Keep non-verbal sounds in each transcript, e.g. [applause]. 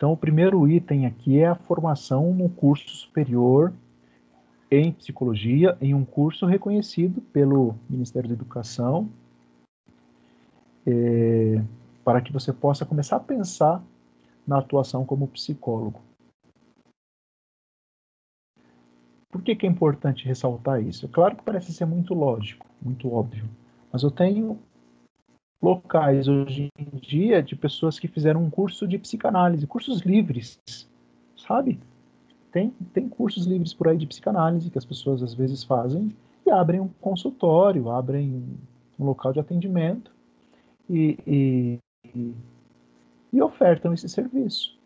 Então, o primeiro item aqui é a formação no curso superior em psicologia, em um curso reconhecido pelo Ministério da Educação, é, para que você possa começar a pensar na atuação como psicólogo. Por que, que é importante ressaltar isso? É claro que parece ser muito lógico, muito óbvio, mas eu tenho locais hoje em dia de pessoas que fizeram um curso de psicanálise, cursos livres, sabe? Tem, tem cursos livres por aí de psicanálise que as pessoas às vezes fazem e abrem um consultório, abrem um local de atendimento e, e, e ofertam esse serviço.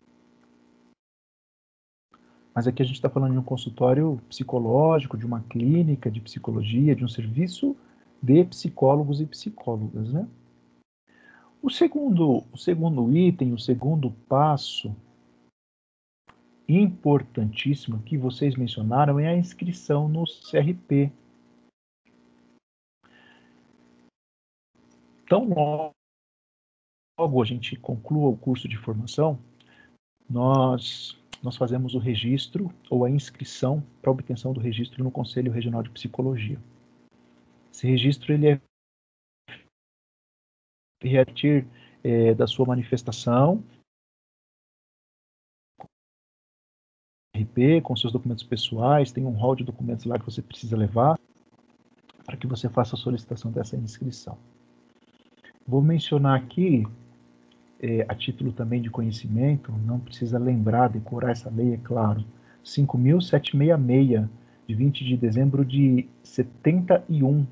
Mas aqui a gente está falando de um consultório psicológico, de uma clínica de psicologia, de um serviço de psicólogos e psicólogas, né? O segundo, o segundo item, o segundo passo importantíssimo que vocês mencionaram é a inscrição no CRP. Tão logo a gente conclua o curso de formação, nós nós fazemos o registro ou a inscrição para obtenção do registro no Conselho Regional de Psicologia. Esse registro ele é repetir é, da sua manifestação RP, com seus documentos pessoais, tem um rol de documentos lá que você precisa levar para que você faça a solicitação dessa inscrição. Vou mencionar aqui, é, a título também de conhecimento, não precisa lembrar, decorar essa lei, é claro, 5.766, de 20 de dezembro de 71.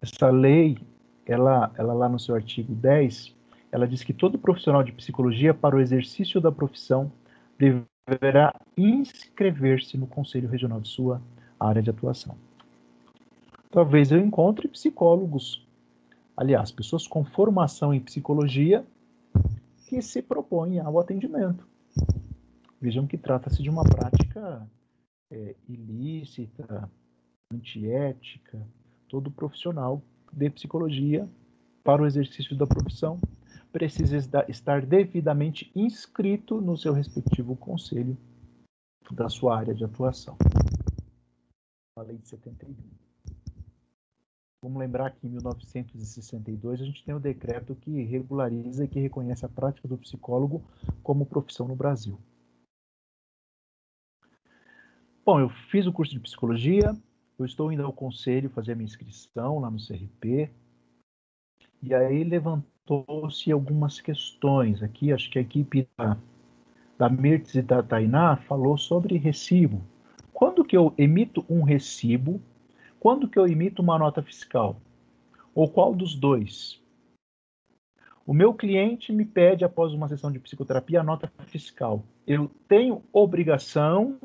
Essa lei, ela, ela lá no seu artigo 10, ela diz que todo profissional de psicologia, para o exercício da profissão, deve deverá inscrever-se no Conselho Regional de sua área de atuação. Talvez eu encontre psicólogos, aliás, pessoas com formação em psicologia que se propõem ao atendimento. Vejam que trata-se de uma prática é, ilícita, antiética. Todo profissional de psicologia, para o exercício da profissão, precisa estar devidamente inscrito no seu respectivo conselho da sua área de atuação. A lei de 71. Vamos lembrar que em 1962 a gente tem o um decreto que regulariza e que reconhece a prática do psicólogo como profissão no Brasil. Bom, eu fiz o curso de psicologia, eu estou indo ao conselho fazer a minha inscrição lá no CRP, e aí levantou levantou-se algumas questões aqui. Acho que a equipe da, da e da Tainá falou sobre recibo. Quando que eu emito um recibo? Quando que eu emito uma nota fiscal? Ou qual dos dois? O meu cliente me pede, após uma sessão de psicoterapia, a nota fiscal. Eu tenho obrigação,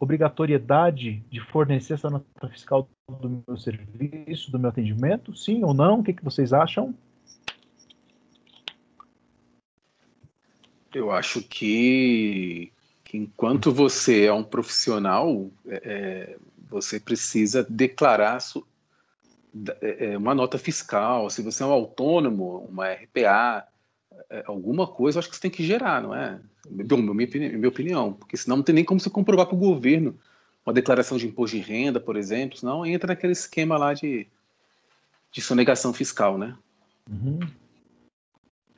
obrigatoriedade de fornecer essa nota fiscal do meu serviço, do meu atendimento? Sim ou não? O que, que vocês acham? Eu acho que, que enquanto você é um profissional, é, é você precisa declarar é, é, uma nota fiscal. Se você é um autônomo, uma RPA, alguma coisa, eu acho que você tem que gerar, não é? Bom, minha, minha opinião, porque senão não tem nem como você comprovar para o governo uma declaração de imposto de renda, por exemplo, senão entra naquele esquema lá de, de sonegação fiscal, né? Uhum.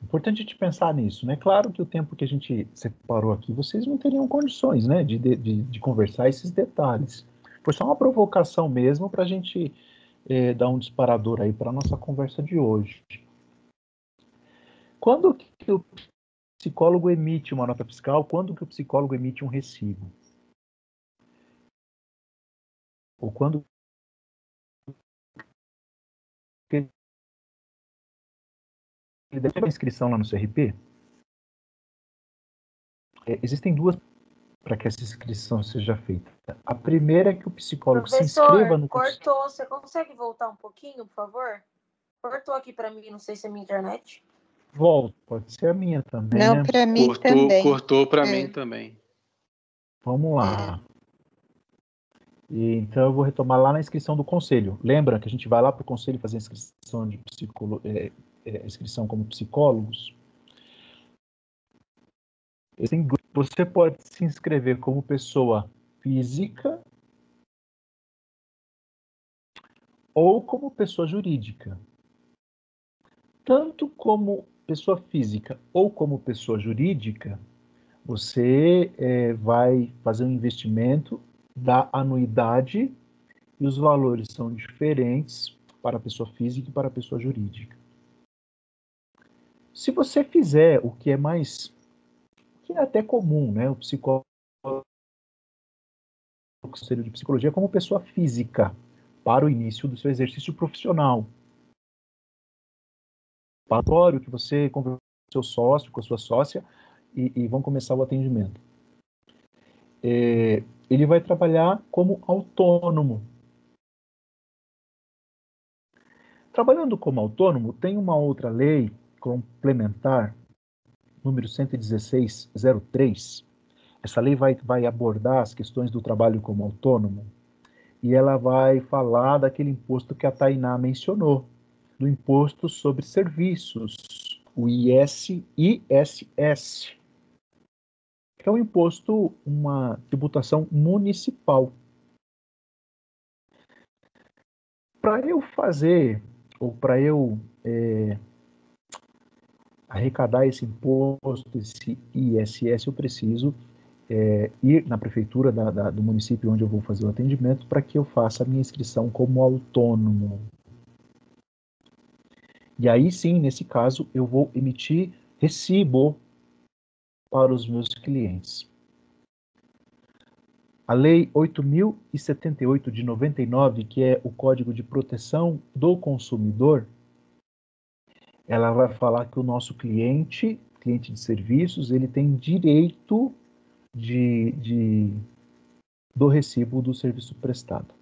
Importante te pensar nisso, né? Claro que o tempo que a gente separou aqui, vocês não teriam condições, né, de, de, de conversar esses detalhes. Foi só uma provocação mesmo para a gente é, dar um disparador aí para a nossa conversa de hoje. Quando que o psicólogo emite uma nota fiscal? Quando que o psicólogo emite um recibo? Ou quando ele deve uma inscrição lá no CRP. É, existem duas para que essa inscrição seja feita. A primeira é que o psicólogo Professor, se inscreva no cortou. Você consegue voltar um pouquinho, por favor? Cortou aqui para mim, não sei se é minha internet. Volto, pode ser a minha também. Não, né? para mim cortou, também. Cortou para é. mim também. Vamos lá. E, então eu vou retomar lá na inscrição do conselho. Lembra que a gente vai lá para o conselho fazer a inscrição de psicolo, é, é, inscrição como psicólogos, Você pode se inscrever como pessoa física ou como pessoa jurídica. Tanto como pessoa física ou como pessoa jurídica, você é, vai fazer um investimento da anuidade e os valores são diferentes para a pessoa física e para a pessoa jurídica. Se você fizer o que é mais, que é até comum, né, o psicólogo de psicologia como pessoa física para o início do seu exercício profissional. Patório que você conversa com seu sócio, com a sua sócia e, e vão começar o atendimento. É, ele vai trabalhar como autônomo. Trabalhando como autônomo, tem uma outra lei complementar, número 11603. Essa lei vai, vai abordar as questões do trabalho como autônomo e ela vai falar daquele imposto que a Tainá mencionou, do imposto sobre serviços, o IS, ISS, que é um imposto, uma tributação municipal. Para eu fazer, ou para eu é, arrecadar esse imposto, esse ISS, eu preciso é, ir na prefeitura da, da, do município onde eu vou fazer o atendimento para que eu faça a minha inscrição como autônomo. E aí sim, nesse caso, eu vou emitir recibo para os meus clientes. A Lei 8.078 de 99, que é o Código de Proteção do Consumidor, ela vai falar que o nosso cliente, cliente de serviços, ele tem direito de, de do recibo do serviço prestado.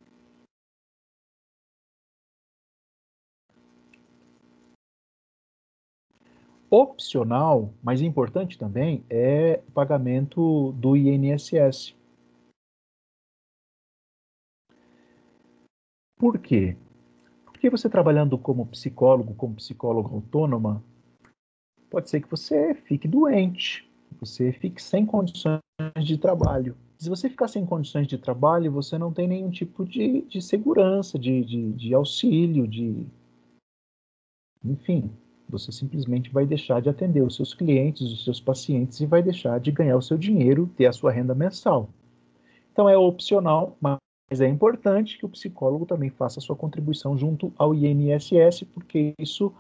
Opcional, mas importante também, é o pagamento do INSS. Por quê? Porque você trabalhando como psicólogo, como psicóloga autônoma, pode ser que você fique doente, você fique sem condições de trabalho. Se você ficar sem condições de trabalho, você não tem nenhum tipo de, de segurança, de, de, de auxílio, de. Enfim, você simplesmente vai deixar de atender os seus clientes, os seus pacientes e vai deixar de ganhar o seu dinheiro, ter a sua renda mensal. Então é opcional, mas é importante que o psicólogo também faça a sua contribuição junto ao INSS, porque isso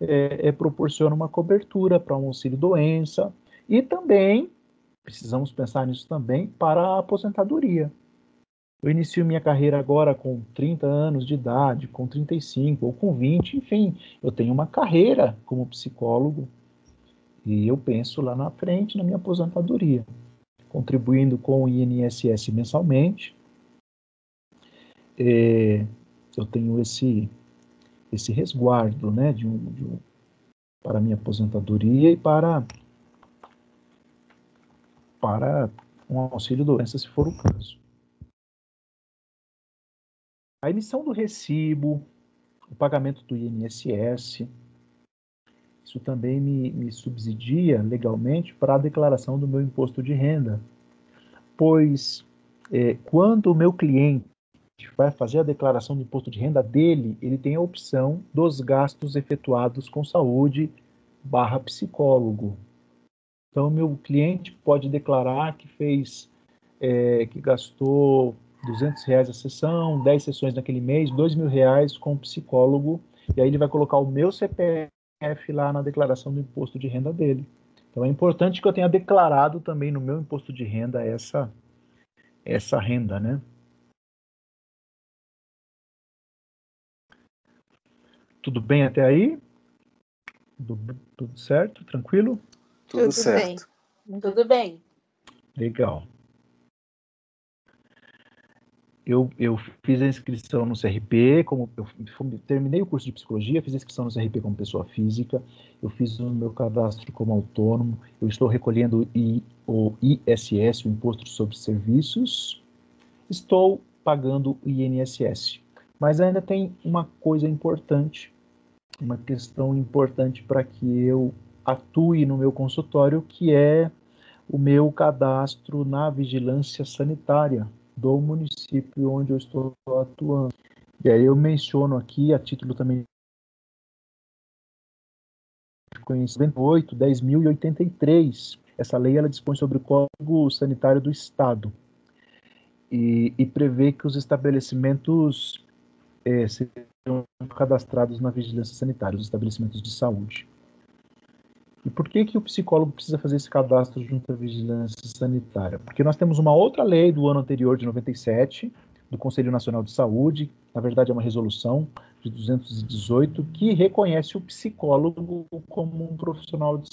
é, é, proporciona uma cobertura para um auxílio doença e também precisamos pensar nisso também para a aposentadoria. Eu inicio minha carreira agora com 30 anos de idade, com 35 ou com 20, enfim, eu tenho uma carreira como psicólogo e eu penso lá na frente na minha aposentadoria, contribuindo com o INSS mensalmente. É, eu tenho esse esse resguardo, né, de um, de um, para minha aposentadoria e para para um auxílio doença, se for o caso. A emissão do recibo, o pagamento do INSS, isso também me, me subsidia legalmente para a declaração do meu imposto de renda, pois é, quando o meu cliente vai fazer a declaração do imposto de renda dele, ele tem a opção dos gastos efetuados com saúde barra psicólogo. Então, meu cliente pode declarar que fez, é, que gastou 200 reais a sessão, 10 sessões naquele mês, 2 mil reais com o psicólogo, e aí ele vai colocar o meu CPF lá na declaração do imposto de renda dele. Então é importante que eu tenha declarado também no meu imposto de renda essa, essa renda, né? Tudo bem até aí? Tudo, tudo certo? Tranquilo? Tudo, tudo certo. Bem. Tudo bem. Legal eu, eu fiz a inscrição no CRP, como eu terminei o curso de psicologia, fiz a inscrição no CRP como pessoa física, eu fiz o meu cadastro como autônomo, eu estou recolhendo o ISS, o Imposto sobre Serviços, estou pagando o INSS. Mas ainda tem uma coisa importante, uma questão importante para que eu atue no meu consultório, que é o meu cadastro na vigilância sanitária do município onde eu estou atuando. E aí eu menciono aqui, a título também conhecimento 8, 10.083. Essa lei ela dispõe sobre o Código Sanitário do Estado e, e prevê que os estabelecimentos é, sejam cadastrados na vigilância sanitária, os estabelecimentos de saúde. E por que, que o psicólogo precisa fazer esse cadastro junto à vigilância sanitária? Porque nós temos uma outra lei do ano anterior, de 97, do Conselho Nacional de Saúde, na verdade é uma resolução de 218, que reconhece o psicólogo como um profissional de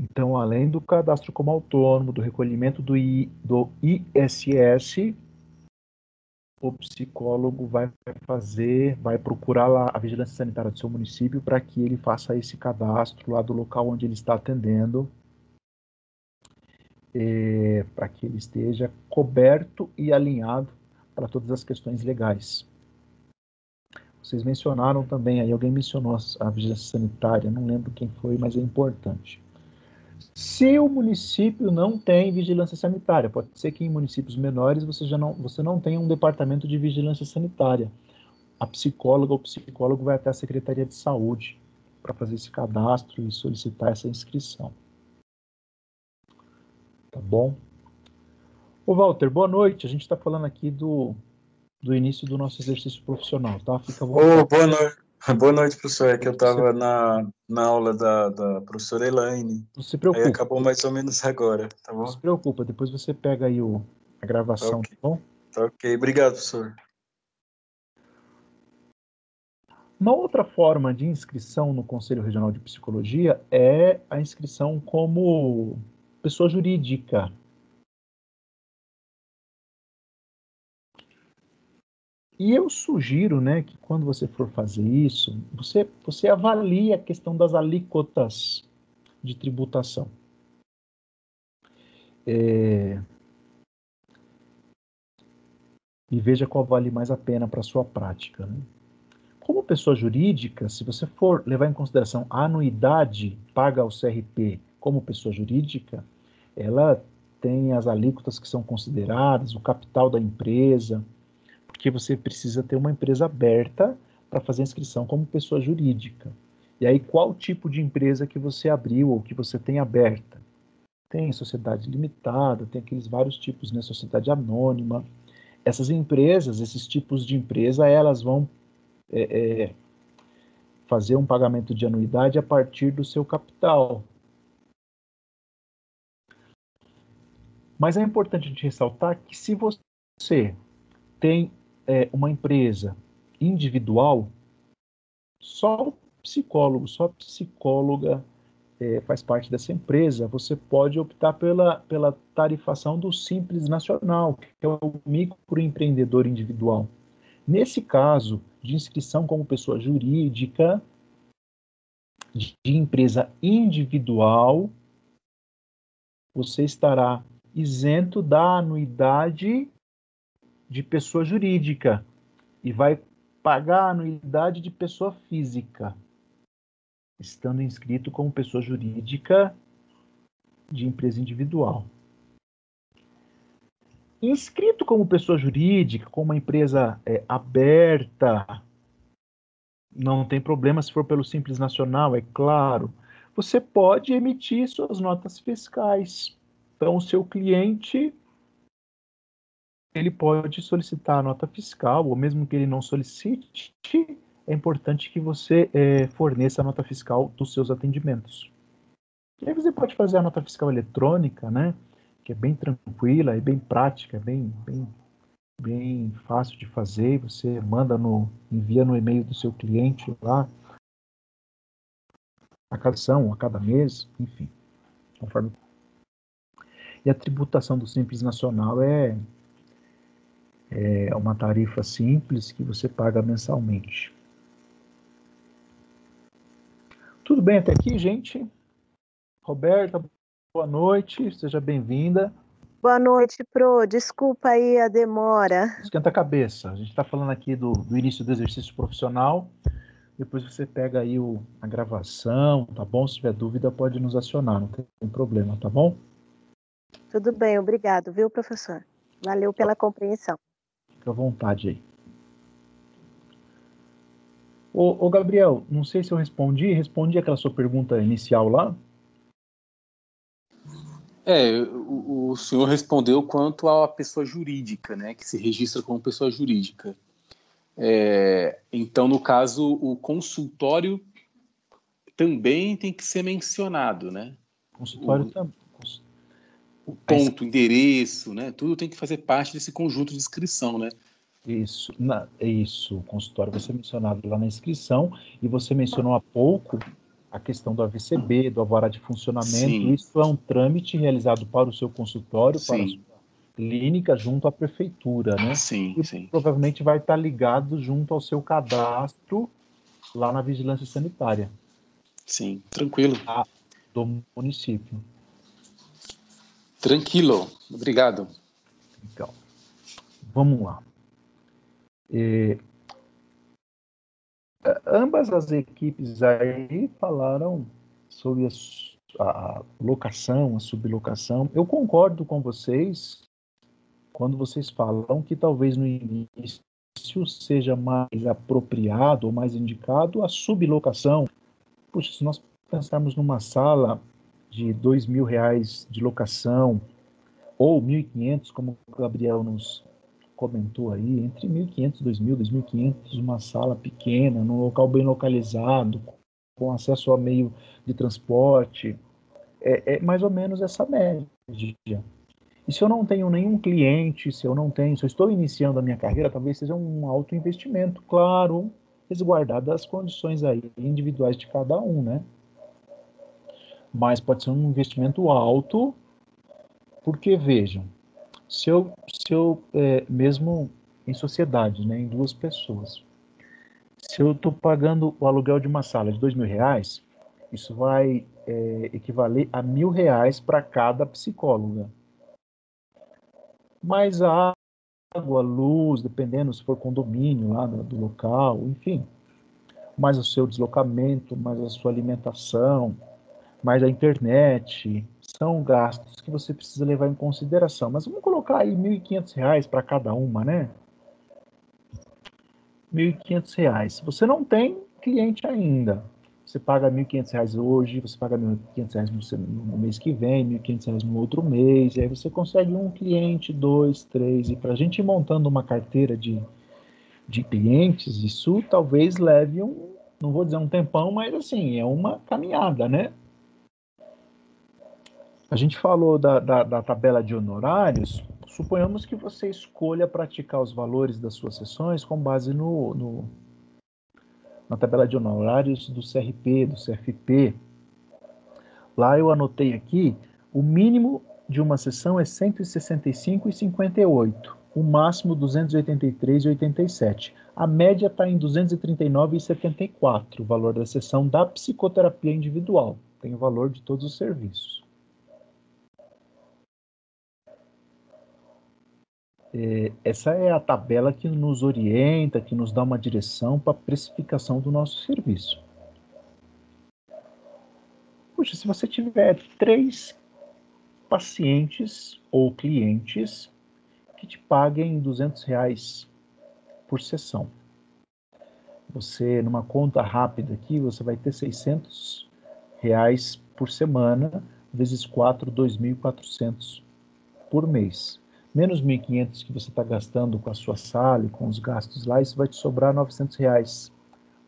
então, além do cadastro como autônomo, do recolhimento do, I, do ISS, o psicólogo vai fazer, vai procurar lá a vigilância sanitária do seu município para que ele faça esse cadastro lá do local onde ele está atendendo, é, para que ele esteja coberto e alinhado para todas as questões legais. Vocês mencionaram também, aí alguém mencionou a vigilância sanitária, não lembro quem foi, mas é importante. Se o município não tem vigilância sanitária, pode ser que em municípios menores você já não, você não tenha um departamento de vigilância sanitária. A psicóloga ou psicólogo vai até a Secretaria de Saúde para fazer esse cadastro e solicitar essa inscrição. Tá bom? Ô Walter, boa noite. A gente está falando aqui do, do início do nosso exercício profissional, tá? Fica Ô, boa noite. [laughs] Boa noite, professor. É que eu estava na, na aula da, da professora Elaine. Não se preocupe. Aí acabou mais ou menos agora, tá bom? Não se preocupa, depois você pega aí o, a gravação, tá, okay. tá bom? Tá ok, obrigado, professor. Uma outra forma de inscrição no Conselho Regional de Psicologia é a inscrição como pessoa jurídica. E eu sugiro, né, que quando você for fazer isso, você, você avalie a questão das alíquotas de tributação. É... E veja qual vale mais a pena para a sua prática. Né? Como pessoa jurídica, se você for levar em consideração a anuidade paga ao CRP como pessoa jurídica, ela tem as alíquotas que são consideradas, o capital da empresa, porque você precisa ter uma empresa aberta para fazer inscrição como pessoa jurídica. E aí, qual tipo de empresa que você abriu ou que você tem aberta? Tem sociedade limitada, tem aqueles vários tipos, né? Sociedade anônima. Essas empresas, esses tipos de empresa, elas vão é, é, fazer um pagamento de anuidade a partir do seu capital. Mas é importante a gente ressaltar que se você tem é, uma empresa individual, só o psicólogo, só a psicóloga é, faz parte dessa empresa. Você pode optar pela, pela tarifação do Simples Nacional, que é o microempreendedor individual. Nesse caso de inscrição como pessoa jurídica, de empresa individual, você estará isento da anuidade de pessoa jurídica e vai pagar a anuidade de pessoa física, estando inscrito como pessoa jurídica de empresa individual. Inscrito como pessoa jurídica, como uma empresa é, aberta, não tem problema se for pelo Simples Nacional, é claro. Você pode emitir suas notas fiscais. Então, o seu cliente ele pode solicitar a nota fiscal, ou mesmo que ele não solicite, é importante que você é, forneça a nota fiscal dos seus atendimentos. E aí você pode fazer a nota fiscal eletrônica, né? Que é bem tranquila, é bem prática, bem, bem, bem fácil de fazer. Você manda no, envia no e-mail do seu cliente lá a cada ação, a cada mês, enfim, conforme. E a tributação do Simples Nacional é é uma tarifa simples que você paga mensalmente. Tudo bem até aqui, gente? Roberta, boa noite, seja bem-vinda. Boa noite, Pro. Desculpa aí a demora. Esquenta a cabeça. A gente está falando aqui do, do início do exercício profissional. Depois você pega aí o, a gravação, tá bom? Se tiver dúvida, pode nos acionar, não tem problema, tá bom? Tudo bem, obrigado, viu, professor? Valeu pela compreensão. Fica à vontade aí. Ô, ô, Gabriel, não sei se eu respondi. Respondi aquela sua pergunta inicial lá? É, o, o senhor respondeu quanto à pessoa jurídica, né, que se registra como pessoa jurídica. É, então, no caso, o consultório também tem que ser mencionado, né? Consultório também. O ponto, o endereço, né? Tudo tem que fazer parte desse conjunto de inscrição, né? Isso, na, isso. O consultório ser mencionado lá na inscrição e você mencionou há pouco a questão do AVCB, do alvará de funcionamento. Sim. Isso é um trâmite realizado para o seu consultório, sim. para a sua clínica, junto à prefeitura, né? Sim, e sim. provavelmente vai estar ligado junto ao seu cadastro lá na vigilância sanitária. Sim, tranquilo. do município. Tranquilo, obrigado. Então, vamos lá. Ambas as equipes aí falaram sobre a, a, locação, a sublocação. Eu concordo com vocês quando vocês falam que talvez no início seja mais apropriado ou mais indicado a sublocação. Puxa, se nós pensarmos numa sala de dois mil reais de locação ou 1.500, como o Gabriel nos comentou aí, entre 1.500, 2.000, 2.500, uma sala pequena, num local bem localizado, com acesso a meio de transporte, é, é mais ou menos essa média. E se eu não tenho nenhum cliente, se eu não tenho, se eu estou iniciando a minha carreira, talvez seja um alto investimento, claro, resguardado as condições aí individuais de cada um, né? Mas pode ser um investimento alto, porque vejam, se eu, se eu é, mesmo em sociedade, né, em duas pessoas, se eu estou pagando o aluguel de uma sala de dois mil reais, isso vai é, equivaler a mil reais para cada psicóloga. Mas a água, luz, dependendo se for condomínio lá do, do local, enfim, mais o seu deslocamento, mais a sua alimentação, mais a internet, são gastos que você precisa levar em consideração. Mas vamos colocar aí R$ 1.500 para cada uma, né? R$ 1.500. Se você não tem cliente ainda, você paga R$ 1.500 hoje, você paga R$ 1.500 no mês que vem, R$ 1.500 no outro mês, e aí você consegue um cliente, dois, três, e para a gente ir montando uma carteira de, de clientes, isso talvez leve um, não vou dizer um tempão, mas assim, é uma caminhada, né? A gente falou da, da, da, tabela de honorários. Suponhamos que você escolha praticar os valores das suas sessões com base no, no na tabela de honorários do CRP, do CFP. Lá eu anotei aqui, o mínimo de uma sessão é 165,58, o máximo 283,87. A média está em 239,74, o valor da sessão da psicoterapia individual. Tem o valor de todos os serviços. Essa é a tabela que nos orienta, que nos dá uma direção para a precificação do nosso serviço. Puxa, se você tiver três pacientes ou clientes que te paguem 200 reais por sessão, você, numa conta rápida aqui, você vai ter 600 reais por semana, vezes 4, 2.400 por mês menos 1.500 que você está gastando com a sua sala e com os gastos lá, isso vai te sobrar 900 reais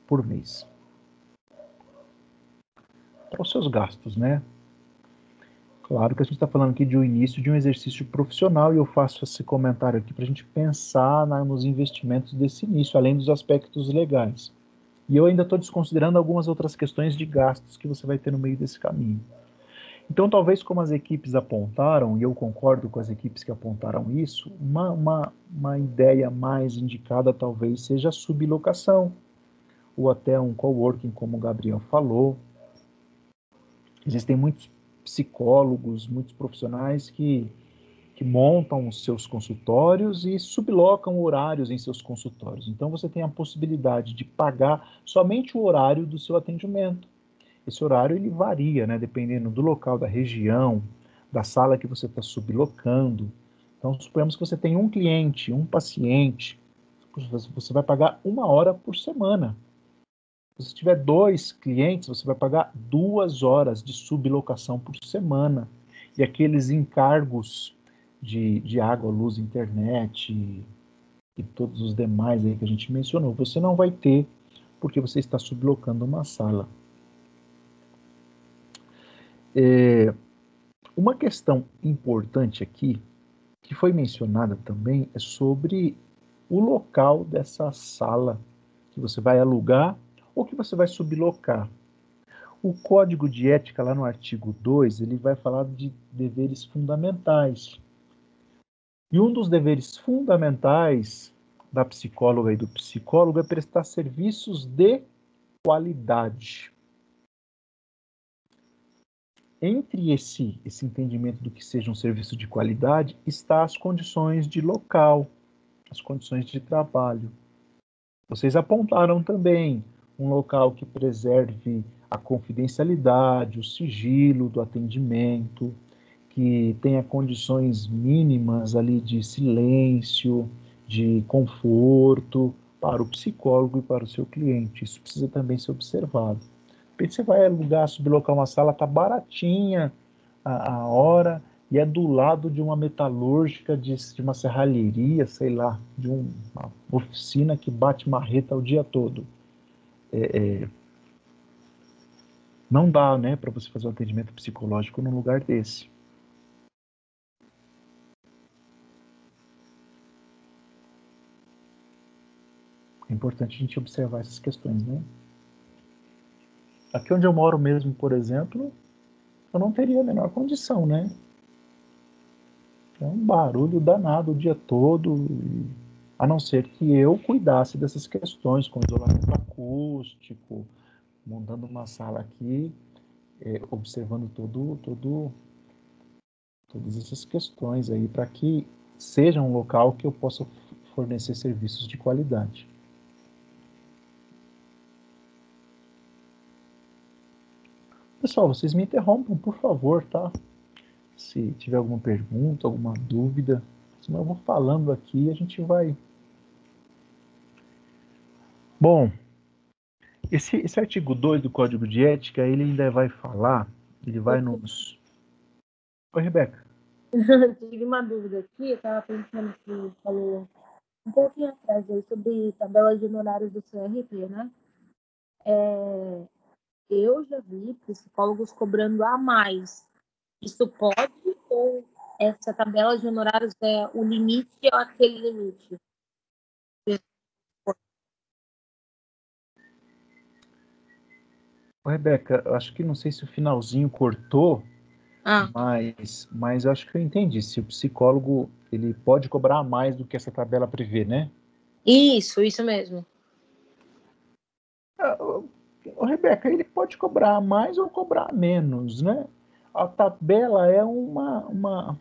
por mês. Para os seus gastos, né? Claro que a gente está falando aqui de um início de um exercício profissional e eu faço esse comentário aqui para a gente pensar na, nos investimentos desse início, além dos aspectos legais. E eu ainda estou desconsiderando algumas outras questões de gastos que você vai ter no meio desse caminho. Então, talvez como as equipes apontaram, e eu concordo com as equipes que apontaram isso, uma, uma, uma ideia mais indicada talvez seja a sublocação, ou até um coworking, como o Gabriel falou. Existem muitos psicólogos, muitos profissionais que, que montam os seus consultórios e sublocam horários em seus consultórios. Então você tem a possibilidade de pagar somente o horário do seu atendimento. Esse horário ele varia, né, dependendo do local, da região, da sala que você está sublocando. Então suponhamos que você tem um cliente, um paciente, você vai pagar uma hora por semana. Se você tiver dois clientes, você vai pagar duas horas de sublocação por semana. E aqueles encargos de, de água, luz, internet e, e todos os demais aí que a gente mencionou, você não vai ter porque você está sublocando uma sala. É, uma questão importante aqui, que foi mencionada também, é sobre o local dessa sala que você vai alugar ou que você vai sublocar. O código de ética, lá no artigo 2, ele vai falar de deveres fundamentais. E um dos deveres fundamentais da psicóloga e do psicólogo é prestar serviços de qualidade. Entre esse, esse entendimento do que seja um serviço de qualidade está as condições de local, as condições de trabalho. Vocês apontaram também um local que preserve a confidencialidade, o sigilo do atendimento, que tenha condições mínimas ali de silêncio, de conforto para o psicólogo e para o seu cliente. Isso precisa também ser observado. Porque você vai alugar, sublocar uma sala, tá baratinha a, a hora e é do lado de uma metalúrgica, de, de uma serralheria, sei lá, de um, uma oficina que bate marreta o dia todo é, é, não dá, né, para você fazer um atendimento psicológico num lugar desse. É importante a gente observar essas questões, né? Aqui onde eu moro mesmo, por exemplo, eu não teria a menor condição, né? É um barulho danado o dia todo, a não ser que eu cuidasse dessas questões, com isolamento acústico, montando uma sala aqui, é, observando todo, todo, todas essas questões aí, para que seja um local que eu possa fornecer serviços de qualidade. Pessoal, vocês me interrompam, por favor, tá? Se tiver alguma pergunta, alguma dúvida, senão eu vou falando aqui e a gente vai. Bom, esse, esse artigo 2 do Código de Ética, ele ainda vai falar, ele vai nos. Oi, Rebeca. [laughs] Tive uma dúvida aqui, eu estava pensando que falou um pouquinho atrás aí sobre tabela de honorários do CRP, né? É, eu já vi psicólogos cobrando a mais. Isso pode ou essa tabela de honorários é o limite ou aquele limite? Rebeca, acho que não sei se o finalzinho cortou, ah. mas, mas acho que eu entendi. Se o psicólogo ele pode cobrar mais do que essa tabela prevê, né? Isso, isso mesmo. Rebeca, ele pode cobrar mais ou cobrar menos, né? A tabela é uma, uma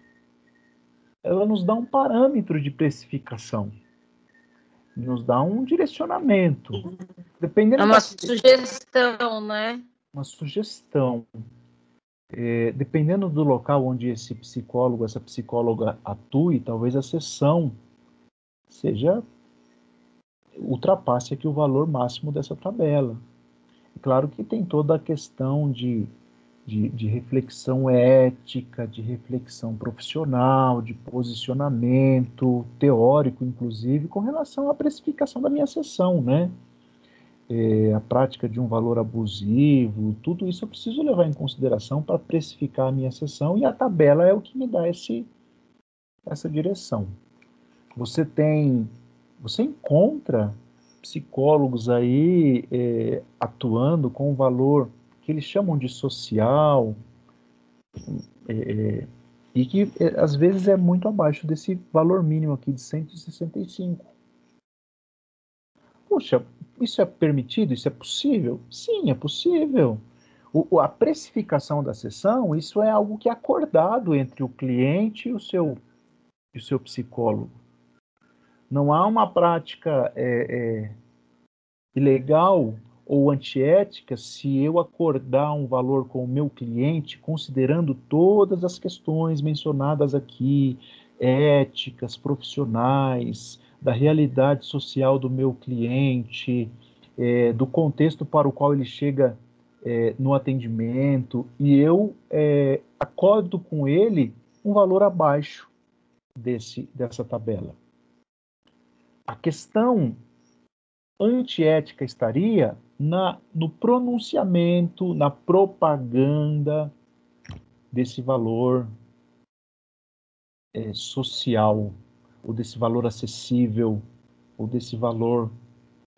ela nos dá um parâmetro de precificação nos dá um direcionamento. Dependendo é uma da... sugestão, né? Uma sugestão. É, dependendo do local onde esse psicólogo, essa psicóloga atue, talvez a sessão seja ultrapasse aqui o valor máximo dessa tabela. Claro que tem toda a questão de de, de, reflexão ética, de reflexão profissional, de posicionamento teórico, inclusive, com relação à precificação da minha sessão, né? É, a prática de um valor abusivo, tudo isso eu preciso levar em consideração para precificar a minha sessão e a tabela é o que me dá esse, essa direção. Você tem, você encontra psicólogos aí é, atuando com um valor que eles chamam de social, é, é, e que é, às vezes é muito abaixo desse valor mínimo aqui de 165. Puxa, isso é permitido? Isso é possível? Sim, é possível. O, a precificação da sessão, isso é algo que é acordado entre o cliente e o seu e o seu psicólogo. Não há uma prática é, é, ilegal ou antiética se eu acordar um valor com o meu cliente, considerando todas as questões mencionadas aqui, éticas, profissionais, da realidade social do meu cliente, é, do contexto para o qual ele chega é, no atendimento, e eu é, acordo com ele um valor abaixo desse, dessa tabela. A questão antiética estaria na, no pronunciamento, na propaganda desse valor é, social, ou desse valor acessível, ou desse valor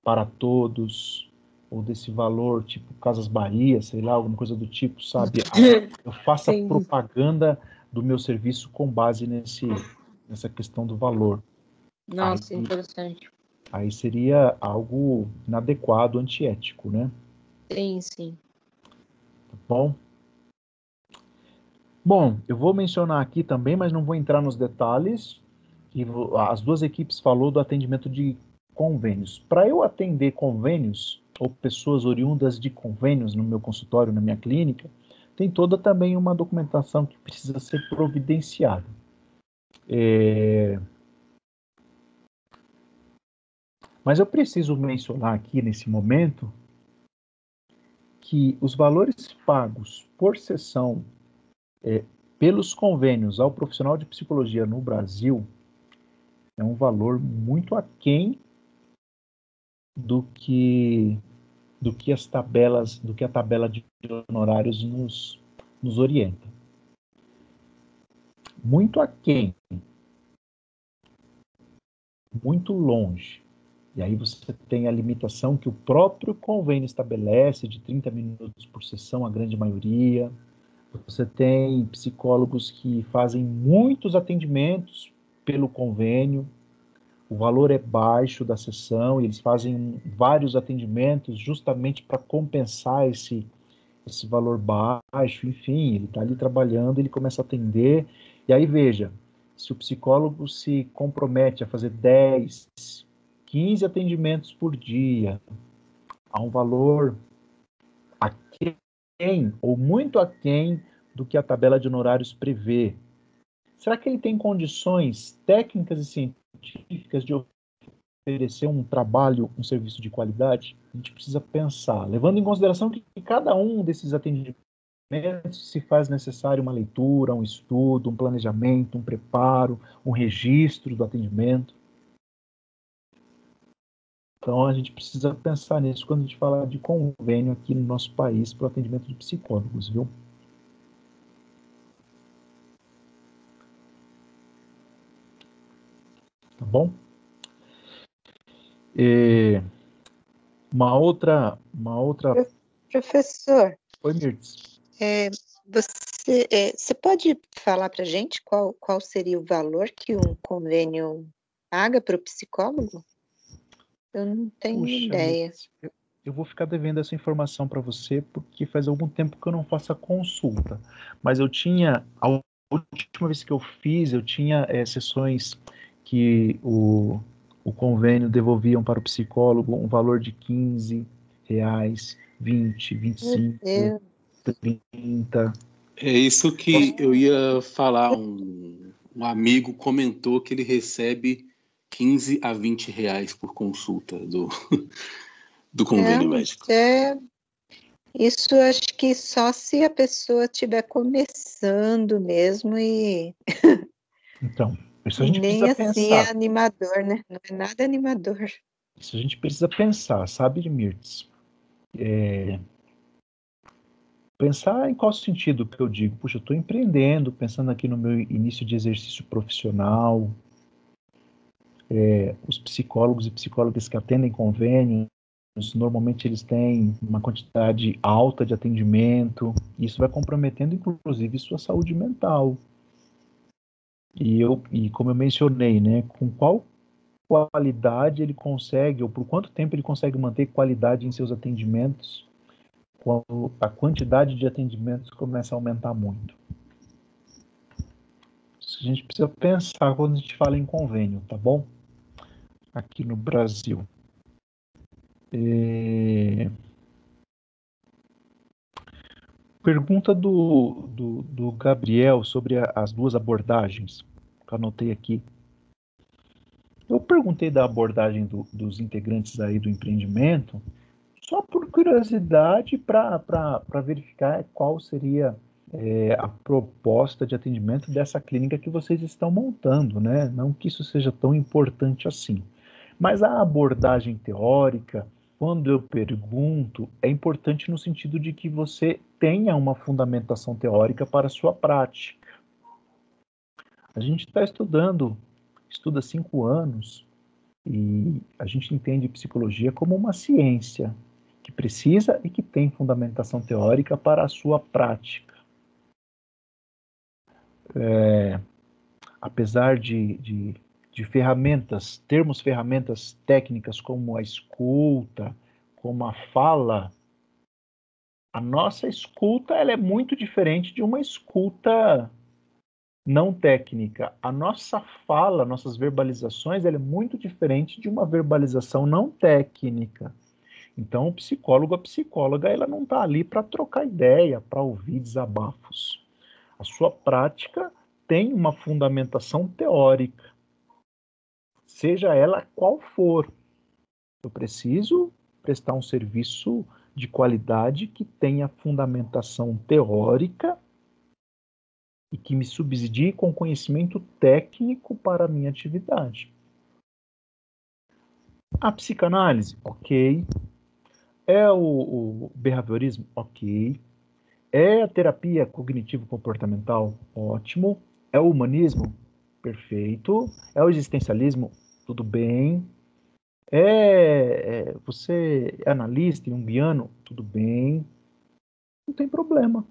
para todos, ou desse valor tipo Casas Bahia, sei lá, alguma coisa do tipo, sabe? [coughs] Eu faço a propaganda do meu serviço com base nesse, nessa questão do valor. Nossa, aí, interessante. Aí seria algo inadequado, antiético, né? Sim, sim. Tá bom? Bom, eu vou mencionar aqui também, mas não vou entrar nos detalhes. E as duas equipes falou do atendimento de convênios. Para eu atender convênios ou pessoas oriundas de convênios no meu consultório, na minha clínica, tem toda também uma documentação que precisa ser providenciada. É, Mas eu preciso mencionar aqui nesse momento que os valores pagos por sessão é, pelos convênios ao profissional de psicologia no Brasil é um valor muito aquém do que do que as tabelas, do que a tabela de honorários nos, nos orienta. Muito aquém. Muito longe. E aí você tem a limitação que o próprio convênio estabelece de 30 minutos por sessão, a grande maioria. Você tem psicólogos que fazem muitos atendimentos pelo convênio, o valor é baixo da sessão, e eles fazem vários atendimentos justamente para compensar esse, esse valor baixo. Enfim, ele está ali trabalhando, ele começa a atender. E aí, veja, se o psicólogo se compromete a fazer 10, 15 atendimentos por dia, a um valor aquém ou muito aquém do que a tabela de honorários prevê. Será que ele tem condições técnicas e científicas de oferecer um trabalho, um serviço de qualidade? A gente precisa pensar, levando em consideração que cada um desses atendimentos se faz necessário uma leitura, um estudo, um planejamento, um preparo, um registro do atendimento. Então a gente precisa pensar nisso quando a gente fala de convênio aqui no nosso país para o atendimento de psicólogos, viu? Tá bom? E uma outra, uma outra. Professor. Oi, Mirtz. É, você, é, você pode falar para gente qual, qual seria o valor que um convênio paga para o psicólogo? Eu não tenho Puxa, ideia. Eu, eu vou ficar devendo essa informação para você, porque faz algum tempo que eu não faço a consulta. Mas eu tinha, a última vez que eu fiz, eu tinha é, sessões que o, o convênio devolviam para o psicólogo um valor de 15 reais, 20, 25, 30. É isso que eu ia falar. Um, um amigo comentou que ele recebe 15 a 20 reais por consulta do, [laughs] do convênio é, médico. É, isso acho que só se a pessoa estiver começando mesmo e. [laughs] Então, isso a gente Nem precisa assim pensar. é animador, né? Não é nada animador. Isso a gente precisa pensar, sabe, Mirtz? É... Pensar em qual sentido que eu digo, puxa, eu estou empreendendo, pensando aqui no meu início de exercício profissional, é, os psicólogos e psicólogas que atendem convênios, normalmente eles têm uma quantidade alta de atendimento, e isso vai comprometendo, inclusive, sua saúde mental. E, eu, e como eu mencionei, né, com qual qualidade ele consegue, ou por quanto tempo ele consegue manter qualidade em seus atendimentos, quando a quantidade de atendimentos começa a aumentar muito. A gente precisa pensar quando a gente fala em convênio, tá bom? Aqui no Brasil. É... Pergunta do, do, do, Gabriel sobre a, as duas abordagens, que anotei aqui. Eu perguntei da abordagem do, dos integrantes aí do empreendimento, só por curiosidade, para verificar qual seria é, a proposta de atendimento dessa clínica que vocês estão montando, né? Não que isso seja tão importante assim. Mas a abordagem teórica, quando eu pergunto, é importante no sentido de que você tenha uma fundamentação teórica para a sua prática. A gente está estudando, estuda cinco anos, e a gente entende psicologia como uma ciência que precisa e que tem fundamentação teórica para a sua prática. É, apesar de, de de ferramentas, termos ferramentas técnicas como a escuta, como a fala, a nossa escuta ela é muito diferente de uma escuta não técnica. A nossa fala, nossas verbalizações, ela é muito diferente de uma verbalização não técnica. Então, o psicólogo, a psicóloga, ela não está ali para trocar ideia, para ouvir desabafos. A sua prática tem uma fundamentação teórica seja ela qual for. Eu preciso prestar um serviço de qualidade que tenha fundamentação teórica e que me subsidie com conhecimento técnico para a minha atividade. A psicanálise, ok. É o, o behaviorismo, ok. É a terapia cognitivo-comportamental, ótimo. É o humanismo, perfeito. É o existencialismo, tudo bem. É, é, você é analista e um guiano, tudo bem. Não tem problema.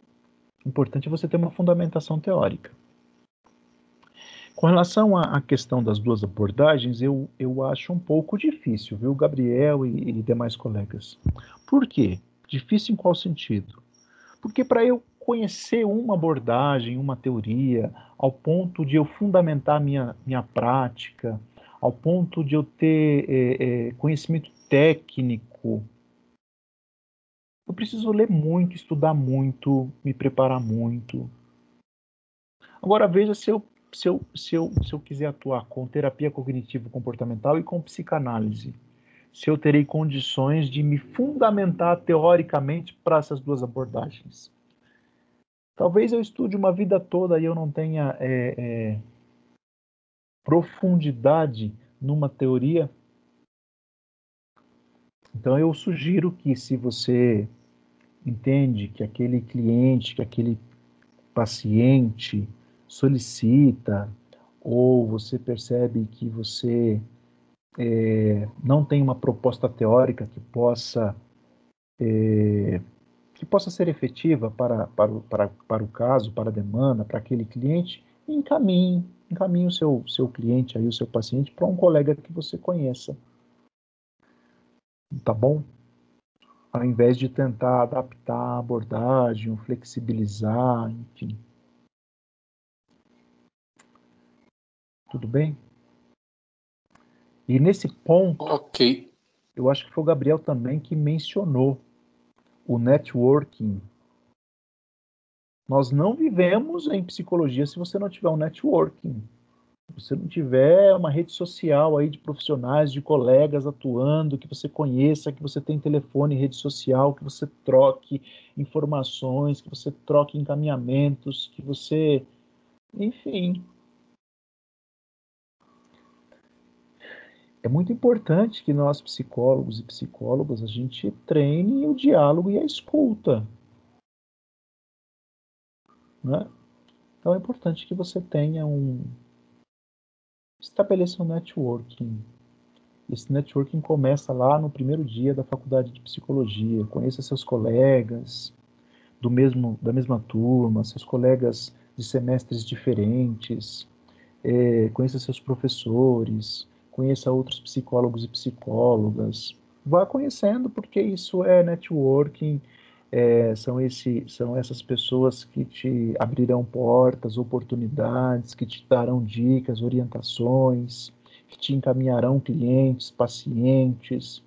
O importante é você ter uma fundamentação teórica. Com relação à, questão das duas abordagens, eu, eu acho um pouco difícil, viu, Gabriel e, e demais colegas. Por quê? Difícil em qual sentido? Porque para eu conhecer uma abordagem, uma teoria, ao ponto de eu fundamentar minha, minha prática, ao ponto de eu ter é, é, conhecimento técnico. Eu preciso ler muito, estudar muito, me preparar muito. Agora veja se eu, se eu, se eu, se eu quiser atuar com terapia cognitivo-comportamental e com psicanálise. Se eu terei condições de me fundamentar teoricamente para essas duas abordagens. Talvez eu estude uma vida toda e eu não tenha é, é, profundidade numa teoria. Então eu sugiro que se você entende que aquele cliente, que aquele paciente solicita, ou você percebe que você é, não tem uma proposta teórica que possa é, que possa ser efetiva para, para, para, para o caso, para a demanda, para aquele cliente, encaminhe encaminhe o seu, seu cliente, aí, o seu paciente, para um colega que você conheça. Tá bom? Ao invés de tentar adaptar a abordagem, flexibilizar, enfim. Tudo bem? E nesse ponto, ok. eu acho que foi o Gabriel também que mencionou o networking nós não vivemos em psicologia se você não tiver um networking. Se você não tiver uma rede social aí de profissionais, de colegas atuando, que você conheça, que você tem telefone, rede social, que você troque informações, que você troque encaminhamentos, que você. Enfim. É muito importante que nós, psicólogos e psicólogas, a gente treine o diálogo e a escuta. Né? Então é importante que você tenha um. estabeleça um networking. Esse networking começa lá no primeiro dia da faculdade de psicologia. Conheça seus colegas do mesmo, da mesma turma, seus colegas de semestres diferentes, é, conheça seus professores, conheça outros psicólogos e psicólogas. Vá conhecendo, porque isso é networking, é, são, esse, são essas pessoas que te abrirão portas, oportunidades, que te darão dicas, orientações, que te encaminharão clientes, pacientes.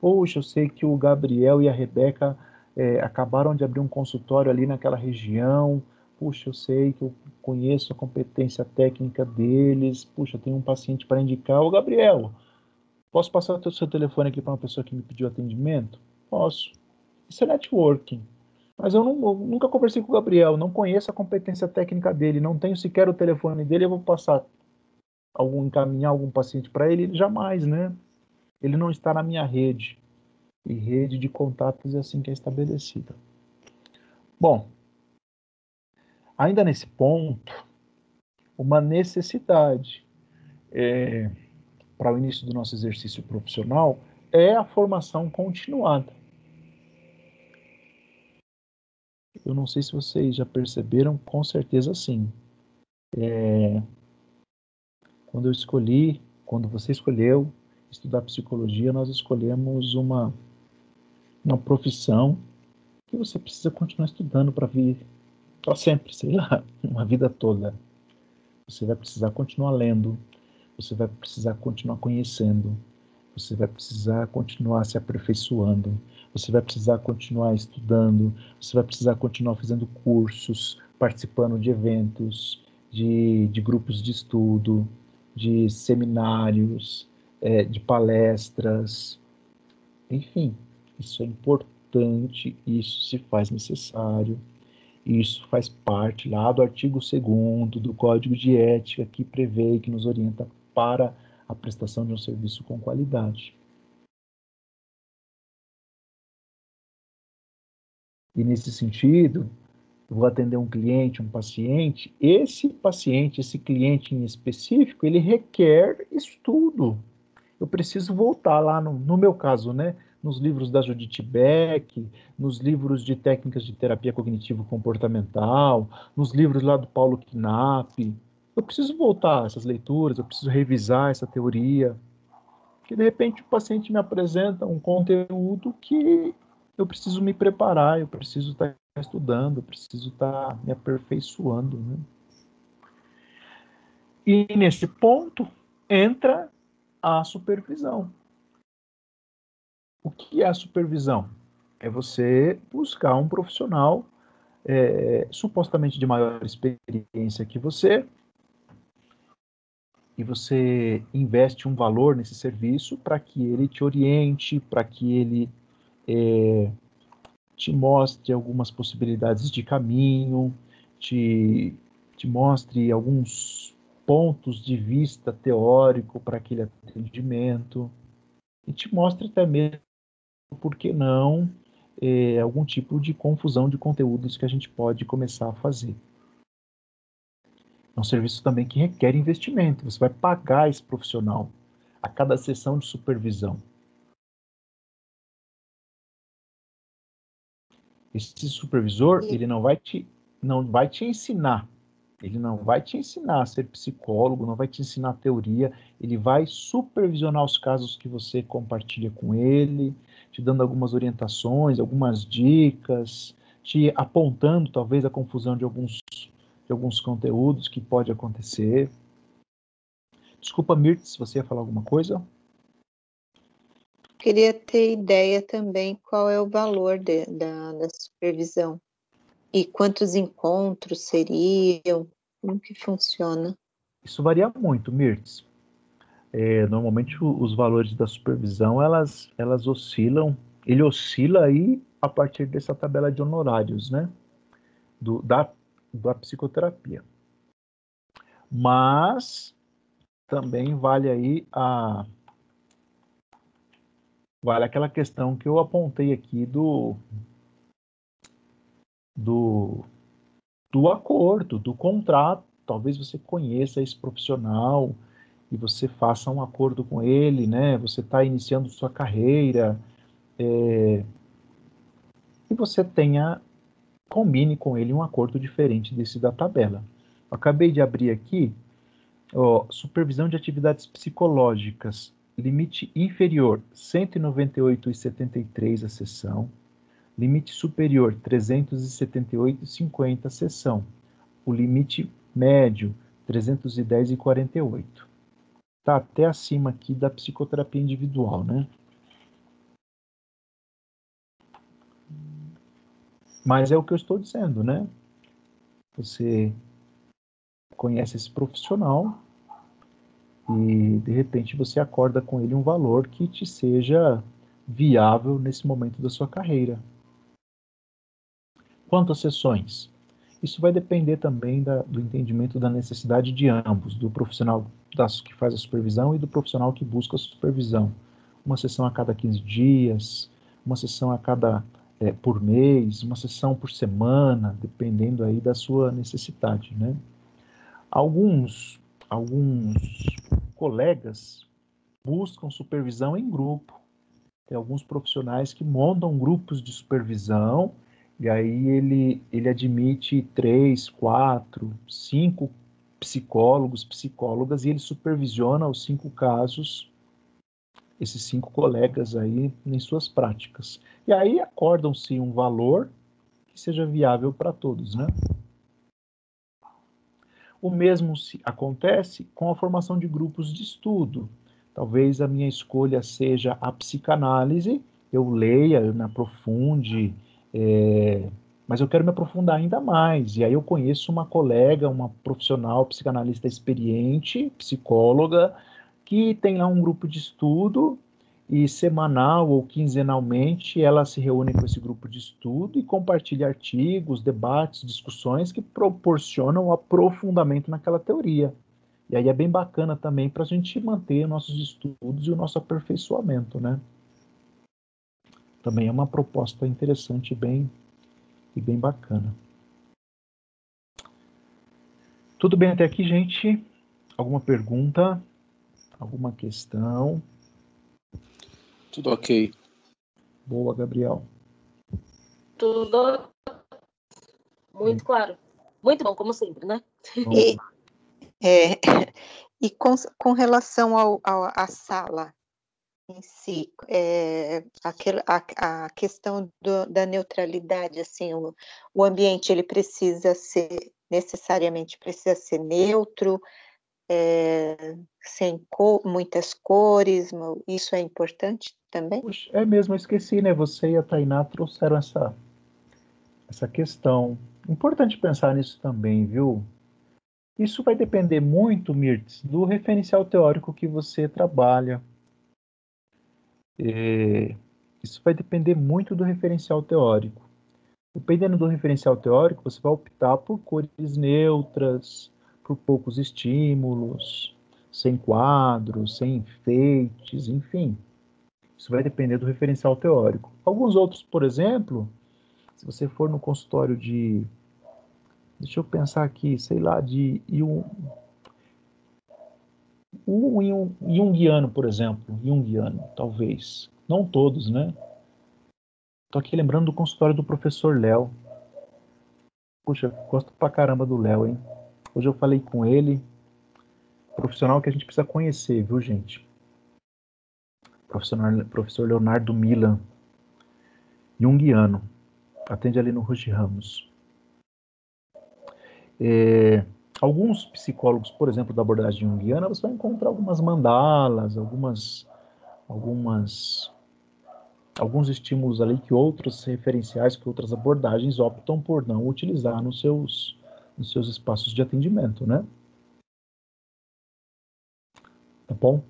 Poxa, eu sei que o Gabriel e a Rebeca é, acabaram de abrir um consultório ali naquela região. Puxa, eu sei que eu conheço a competência técnica deles. Puxa, tem um paciente para indicar. Ô, Gabriel, posso passar o seu telefone aqui para uma pessoa que me pediu atendimento? Posso. Isso é networking. Mas eu, não, eu, nunca conversei com o Gabriel, não conheço a competência técnica dele, não tenho sequer o telefone dele, eu vou passar algum encaminhar algum paciente para ele, jamais, né? Ele não está na minha rede. E rede de contatos é assim que é estabelecida. Bom, ainda nesse ponto, uma necessidade é, para o início do nosso exercício profissional é a formação continuada. Eu não sei se vocês já perceberam, com certeza sim. É, quando eu escolhi, quando você escolheu estudar psicologia, nós escolhemos uma, uma profissão que você precisa continuar estudando para vir para sempre, sei lá, [laughs] uma vida toda. Você vai precisar continuar lendo, você vai precisar continuar conhecendo, você vai precisar continuar se aperfeiçoando, você vai precisar continuar estudando, você vai precisar continuar fazendo cursos, participando de eventos, de, de grupos de estudo, de seminários, é, de palestras, enfim, isso é importante, isso se faz necessário, isso faz parte lá do artigo 2 do Código de Ética que prevê e que nos orienta para a prestação de um serviço com qualidade. E nesse sentido, vou atender um cliente, um paciente, esse paciente, esse cliente em específico, ele requer estudo. Eu preciso voltar lá, no, no meu caso, né, nos livros da Judith Beck, nos livros de técnicas de terapia cognitivo-comportamental, nos livros lá do Paulo Knapp. Eu preciso voltar essas leituras, eu preciso revisar essa teoria. Que de repente o paciente me apresenta um conteúdo que eu preciso me preparar, eu preciso estar estudando, eu preciso estar me aperfeiçoando. Né? E nesse ponto entra a supervisão. O que é a supervisão? É você buscar um profissional é, supostamente de maior experiência que você e você investe um valor nesse serviço para que ele te oriente, para que ele é, te mostre algumas possibilidades de caminho, te, te mostre alguns pontos de vista teórico para aquele atendimento e te mostre até mesmo, por que não, é, algum tipo de confusão de conteúdos que a gente pode começar a fazer. É um serviço também que requer investimento. Você vai pagar esse profissional a cada sessão de supervisão. Esse supervisor, ele não vai te não vai te ensinar. Ele não vai te ensinar a ser psicólogo, não vai te ensinar teoria, ele vai supervisionar os casos que você compartilha com ele, te dando algumas orientações, algumas dicas, te apontando talvez a confusão de alguns de alguns conteúdos que pode acontecer. Desculpa, Mirtz, você ia falar alguma coisa. Queria ter ideia também qual é o valor de, da, da supervisão e quantos encontros seriam, como que funciona? Isso varia muito, Mirtz. É, normalmente os valores da supervisão elas, elas oscilam, ele oscila aí a partir dessa tabela de honorários, né? Do, da, da psicoterapia. Mas também vale aí a, vale aquela questão que eu apontei aqui do do, do acordo, do contrato. Talvez você conheça esse profissional e você faça um acordo com ele, né? Você está iniciando sua carreira é, e você tenha combine com ele um acordo diferente desse da tabela. Eu acabei de abrir aqui, ó, supervisão de atividades psicológicas limite inferior 198,73 a sessão, Limite superior, 378,50 sessão. O limite médio, 310,48. Tá até acima aqui da psicoterapia individual, né? Mas é o que eu estou dizendo, né? Você conhece esse profissional e de repente você acorda com ele um valor que te seja viável nesse momento da sua carreira. Quantas sessões? Isso vai depender também da, do entendimento da necessidade de ambos, do profissional das, que faz a supervisão e do profissional que busca a supervisão. Uma sessão a cada 15 dias, uma sessão a cada é, por mês, uma sessão por semana, dependendo aí da sua necessidade, né? Alguns, alguns colegas buscam supervisão em grupo. Tem alguns profissionais que montam grupos de supervisão e aí ele, ele admite três, quatro, cinco psicólogos, psicólogas e ele supervisiona os cinco casos, esses cinco colegas aí em suas práticas. E aí acordam-se um valor que seja viável para todos, né? O mesmo acontece com a formação de grupos de estudo. Talvez a minha escolha seja a psicanálise, eu leia, eu me aprofunde, é, mas eu quero me aprofundar ainda mais. E aí eu conheço uma colega, uma profissional psicanalista experiente, psicóloga, que tem lá um grupo de estudo e semanal ou quinzenalmente ela se reúne com esse grupo de estudo e compartilha artigos, debates, discussões que proporcionam aprofundamento naquela teoria. E aí é bem bacana também para a gente manter nossos estudos e o nosso aperfeiçoamento, né? Também é uma proposta interessante bem, e bem bacana. Tudo bem até aqui, gente? Alguma pergunta? Alguma questão? Tudo ok. Boa, Gabriel. Tudo muito claro. Muito bom, como sempre, né? E, é, [laughs] e com, com relação ao, ao, à sala em si, é, aquele, a, a questão do, da neutralidade, assim, o, o ambiente ele precisa ser necessariamente precisa ser neutro, é, sem muitas cores, isso é importante também? É mesmo, eu esqueci, né? Você e a Tainá trouxeram essa, essa questão. Importante pensar nisso também, viu? Isso vai depender muito, Mirtz, do referencial teórico que você trabalha. É, isso vai depender muito do referencial teórico. Dependendo do referencial teórico, você vai optar por cores neutras, por poucos estímulos, sem quadros, sem enfeites, enfim. Isso vai depender do referencial teórico. Alguns outros, por exemplo, se você for no consultório de. Deixa eu pensar aqui, sei lá, de um, Jungiano, por exemplo, Jungiano, talvez. Não todos, né? Estou aqui lembrando do consultório do professor Léo. Puxa, gosto pra caramba do Léo, hein? Hoje eu falei com ele, profissional que a gente precisa conhecer, viu, gente? Professor, professor Leonardo Milan, junguiano, atende ali no Ruge Ramos. É, alguns psicólogos, por exemplo, da abordagem junguiana, você vai encontrar algumas mandalas, algumas, algumas, alguns estímulos ali que outros referenciais, que outras abordagens optam por não utilizar nos seus nos seus espaços de atendimento, né? Tá bom?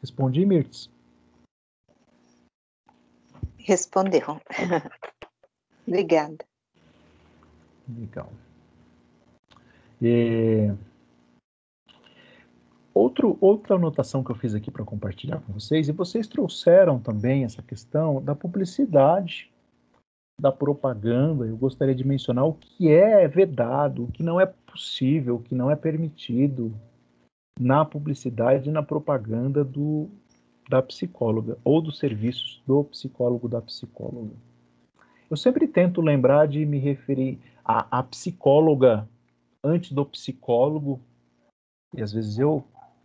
Respondi, Mirtz? Respondeu. [laughs] Obrigada. Legal. E... Outro, outra anotação que eu fiz aqui para compartilhar com vocês, e vocês trouxeram também essa questão da publicidade da propaganda, eu gostaria de mencionar o que é vedado, o que não é possível, o que não é permitido na publicidade e na propaganda do, da psicóloga ou dos serviços do psicólogo da psicóloga. Eu sempre tento lembrar de me referir à, à psicóloga antes do psicólogo, e às vezes eu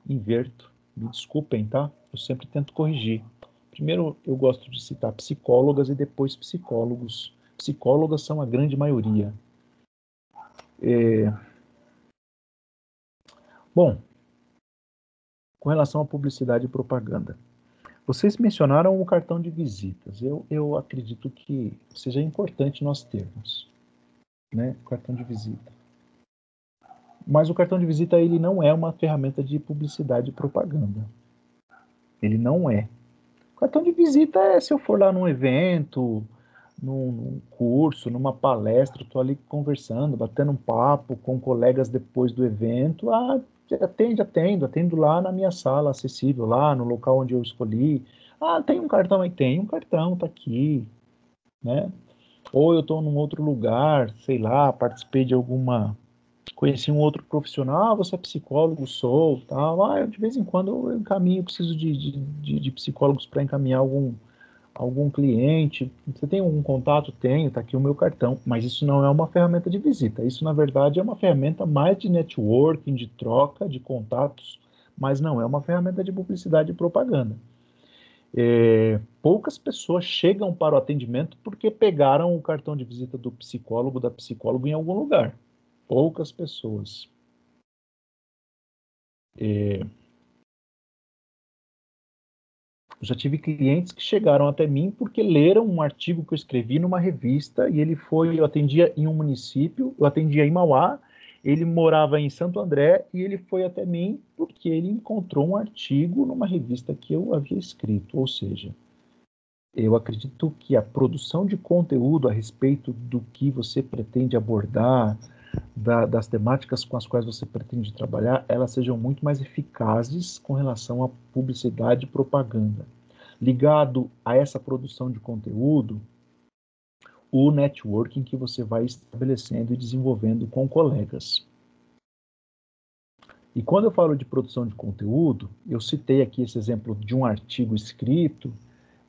inverto, me desculpem, tá? Eu sempre tento corrigir. Primeiro, eu gosto de citar psicólogas e depois psicólogos. Psicólogas são a grande maioria. É... Bom, com relação à publicidade e propaganda. Vocês mencionaram o cartão de visitas. Eu, eu acredito que seja importante nós termos, né, o cartão de visita. Mas o cartão de visita ele não é uma ferramenta de publicidade e propaganda. Ele não é. Cartão de visita é se eu for lá num evento, num, num curso, numa palestra, estou ali conversando, batendo um papo com colegas depois do evento. Ah, atende, atendo, atendo lá na minha sala acessível, lá no local onde eu escolhi. Ah, tem um cartão aí? Tem um cartão, tá aqui, né? Ou eu estou num outro lugar, sei lá, participei de alguma conheci um outro profissional, ah, você é psicólogo, sou, tal. Ah, eu, de vez em quando eu encaminho, preciso de, de, de psicólogos para encaminhar algum, algum cliente. Você tem algum contato? Tenho, está aqui o meu cartão. Mas isso não é uma ferramenta de visita. Isso, na verdade, é uma ferramenta mais de networking, de troca de contatos, mas não é uma ferramenta de publicidade e propaganda. É, poucas pessoas chegam para o atendimento porque pegaram o cartão de visita do psicólogo, da psicóloga em algum lugar. Poucas pessoas. É, já tive clientes que chegaram até mim porque leram um artigo que eu escrevi numa revista e ele foi, eu atendia em um município, eu atendia em Mauá, ele morava em Santo André e ele foi até mim porque ele encontrou um artigo numa revista que eu havia escrito, ou seja, eu acredito que a produção de conteúdo a respeito do que você pretende abordar, da, das temáticas com as quais você pretende trabalhar, elas sejam muito mais eficazes com relação à publicidade e propaganda. Ligado a essa produção de conteúdo, o networking que você vai estabelecendo e desenvolvendo com colegas. E quando eu falo de produção de conteúdo, eu citei aqui esse exemplo de um artigo escrito,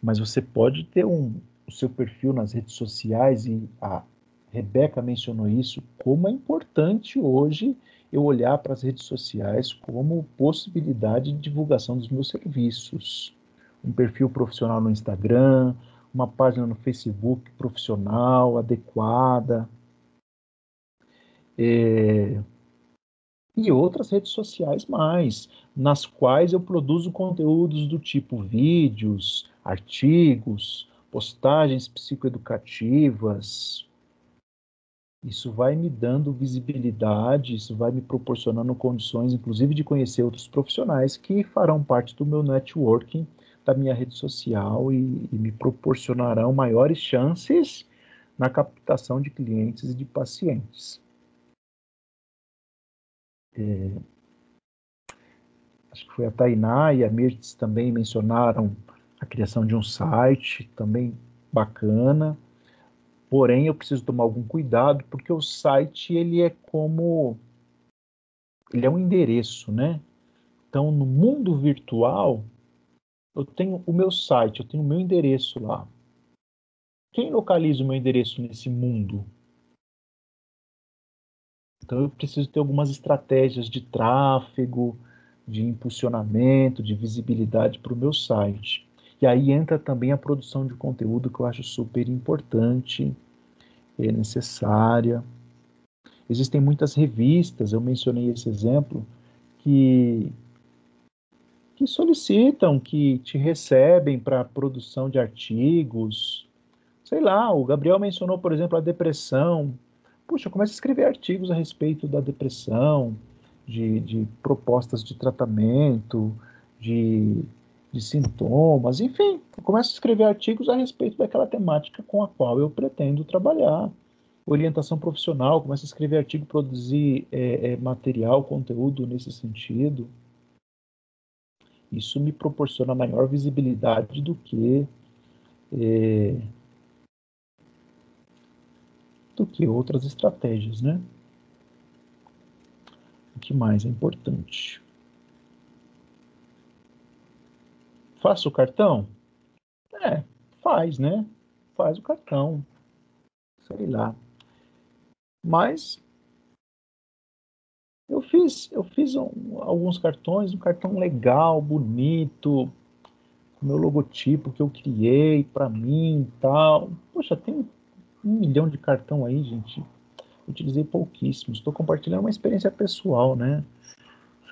mas você pode ter um, o seu perfil nas redes sociais e a, Rebeca mencionou isso, como é importante hoje eu olhar para as redes sociais como possibilidade de divulgação dos meus serviços. Um perfil profissional no Instagram, uma página no Facebook profissional, adequada. É... E outras redes sociais mais, nas quais eu produzo conteúdos do tipo vídeos, artigos, postagens psicoeducativas, isso vai me dando visibilidade, isso vai me proporcionando condições, inclusive, de conhecer outros profissionais que farão parte do meu networking, da minha rede social e, e me proporcionarão maiores chances na captação de clientes e de pacientes. É, acho que foi a Tainá e a Mirtz também mencionaram a criação de um site, também bacana. Porém, eu preciso tomar algum cuidado porque o site ele é como ele é um endereço, né? Então, no mundo virtual, eu tenho o meu site, eu tenho o meu endereço lá. Quem localiza o meu endereço nesse mundo? Então, eu preciso ter algumas estratégias de tráfego, de impulsionamento, de visibilidade para o meu site. E aí entra também a produção de conteúdo que eu acho super importante, é necessária. Existem muitas revistas, eu mencionei esse exemplo, que, que solicitam, que te recebem para produção de artigos. Sei lá, o Gabriel mencionou, por exemplo, a depressão. Puxa, começa a escrever artigos a respeito da depressão, de, de propostas de tratamento, de de sintomas, enfim, eu começo a escrever artigos a respeito daquela temática com a qual eu pretendo trabalhar. Orientação profissional, começo a escrever artigo, produzir é, é, material, conteúdo nesse sentido. Isso me proporciona maior visibilidade do que é, do que outras estratégias, né? O que mais é importante? Faça o cartão? É, faz, né? Faz o cartão. Sei lá. Mas eu fiz, eu fiz um, alguns cartões, um cartão legal, bonito, meu logotipo que eu criei para mim e tal. Poxa, tem um milhão de cartão aí, gente. Utilizei pouquíssimos. Estou compartilhando uma experiência pessoal, né?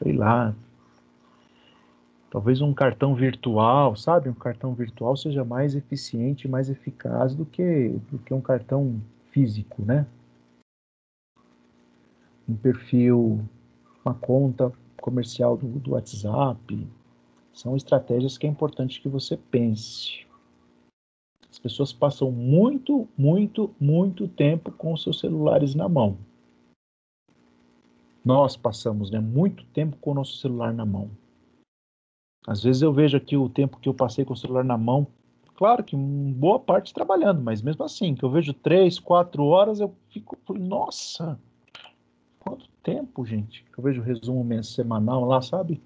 Sei lá. Talvez um cartão virtual, sabe? Um cartão virtual seja mais eficiente, mais eficaz do que, do que um cartão físico, né? Um perfil, uma conta comercial do, do WhatsApp. São estratégias que é importante que você pense. As pessoas passam muito, muito, muito tempo com seus celulares na mão. Nós passamos né, muito tempo com o nosso celular na mão. Às vezes eu vejo aqui o tempo que eu passei com o celular na mão. Claro que boa parte trabalhando, mas mesmo assim, que eu vejo três, quatro horas, eu fico, nossa, quanto tempo, gente? Eu vejo o resumo semanal lá, sabe?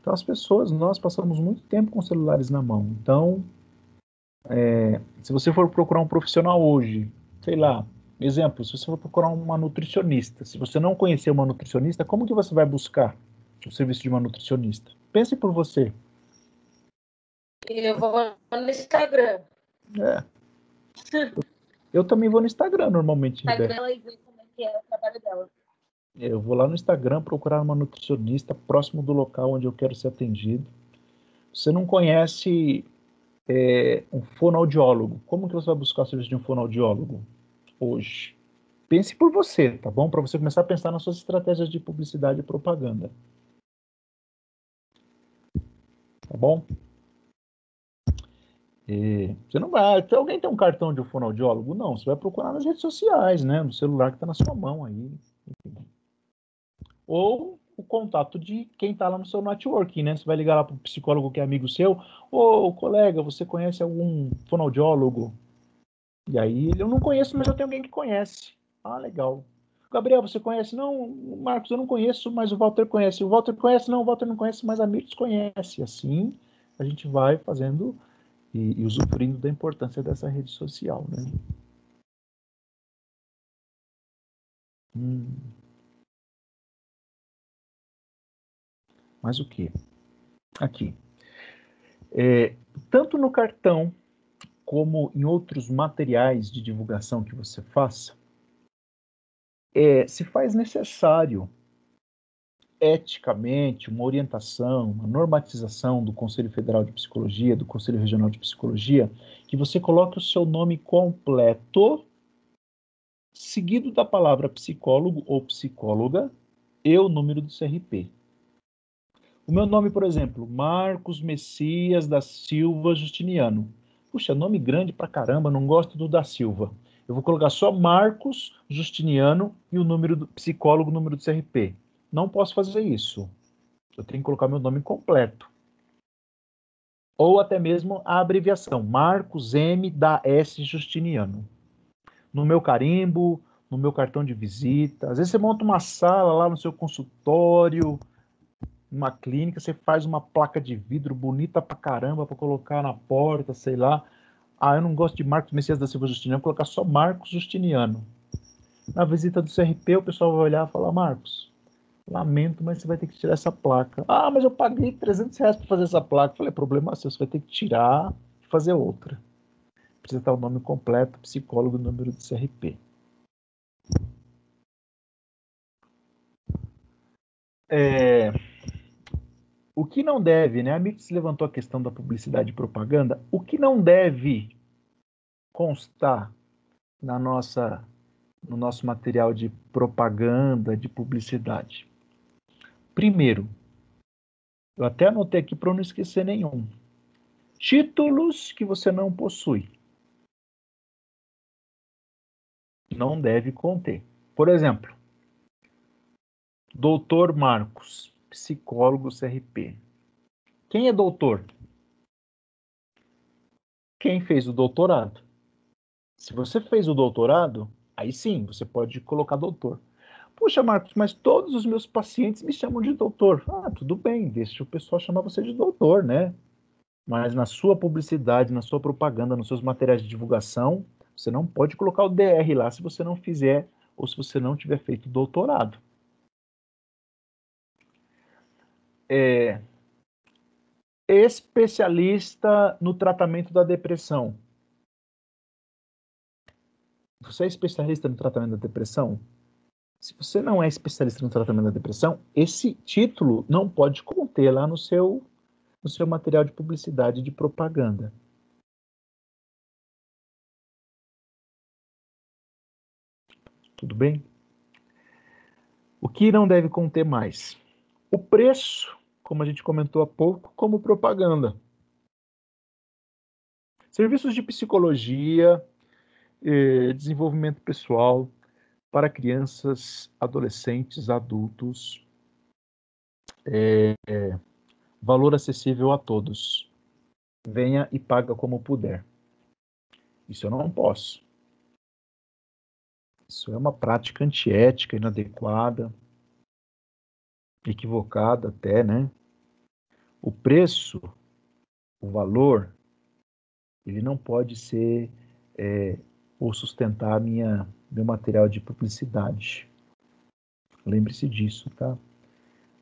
Então as pessoas, nós passamos muito tempo com celulares na mão. Então, é, se você for procurar um profissional hoje, sei lá, exemplo, se você for procurar uma nutricionista, se você não conhecer uma nutricionista, como que você vai buscar o serviço de uma nutricionista? Pense por você. Eu vou no Instagram. É. Eu também vou no Instagram normalmente. Instagram e ver como é que é o trabalho dela. Eu vou lá no Instagram procurar uma nutricionista próximo do local onde eu quero ser atendido. Você não conhece é, um fonoaudiólogo. Como que você vai buscar o serviço de um fonoaudiólogo hoje? Pense por você, tá bom? Para você começar a pensar nas suas estratégias de publicidade e propaganda. Tá bom? E você não vai. Se alguém tem um cartão de fonoaudiólogo? Não, você vai procurar nas redes sociais, né? No celular que está na sua mão aí. Ou o contato de quem está lá no seu networking, né? Você vai ligar lá para o psicólogo que é amigo seu, ô colega, você conhece algum fonoaudiólogo? E aí eu não conheço, mas eu tenho alguém que conhece. Ah, legal. Gabriel, você conhece? Não, Marcos, eu não conheço, mas o Walter conhece. O Walter conhece? Não, o Walter não conhece, mas a Mirtz conhece. Assim a gente vai fazendo e, e usufruindo da importância dessa rede social, né? Hum. Mas o que? Aqui. É, tanto no cartão como em outros materiais de divulgação que você faça, é, se faz necessário eticamente uma orientação, uma normatização do Conselho Federal de Psicologia, do Conselho Regional de Psicologia, que você coloque o seu nome completo, seguido da palavra psicólogo ou psicóloga e o número do CRP. O meu nome, por exemplo, Marcos Messias da Silva Justiniano. Puxa, nome grande pra caramba, não gosto do da Silva. Eu vou colocar só Marcos Justiniano e o número do psicólogo, número do CRP. Não posso fazer isso. Eu tenho que colocar meu nome completo. Ou até mesmo a abreviação, Marcos M da S Justiniano. No meu carimbo, no meu cartão de visita. Às vezes você monta uma sala lá no seu consultório, numa clínica, você faz uma placa de vidro bonita pra caramba para colocar na porta, sei lá. Ah, eu não gosto de Marcos Messias da Silva Justiniano, vou colocar só Marcos Justiniano. Na visita do CRP, o pessoal vai olhar e falar: Marcos, lamento, mas você vai ter que tirar essa placa. Ah, mas eu paguei 300 reais para fazer essa placa. Eu falei: problema seu, você vai ter que tirar e fazer outra. Precisa estar o nome completo, psicólogo, número do CRP. É, o que não deve, né? A Mix levantou a questão da publicidade e propaganda. O que não deve constar na nossa, no nosso material de propaganda, de publicidade? Primeiro, eu até anotei aqui para não esquecer nenhum. Títulos que você não possui. Não deve conter. Por exemplo, Doutor Marcos psicólogo CRP. Quem é doutor? Quem fez o doutorado. Se você fez o doutorado, aí sim, você pode colocar doutor. Puxa, Marcos, mas todos os meus pacientes me chamam de doutor. Ah, tudo bem, deixa o pessoal chamar você de doutor, né? Mas na sua publicidade, na sua propaganda, nos seus materiais de divulgação, você não pode colocar o DR lá se você não fizer ou se você não tiver feito doutorado. É, especialista no tratamento da depressão. Você é especialista no tratamento da depressão? Se você não é especialista no tratamento da depressão, esse título não pode conter lá no seu, no seu material de publicidade de propaganda. Tudo bem? O que não deve conter mais? O preço, como a gente comentou há pouco, como propaganda. Serviços de psicologia, eh, desenvolvimento pessoal para crianças, adolescentes, adultos. É, valor acessível a todos. Venha e paga como puder. Isso eu não posso. Isso é uma prática antiética, inadequada, equivocada até, né? O preço, o valor, ele não pode ser é, ou sustentar minha, meu material de publicidade. Lembre-se disso, tá?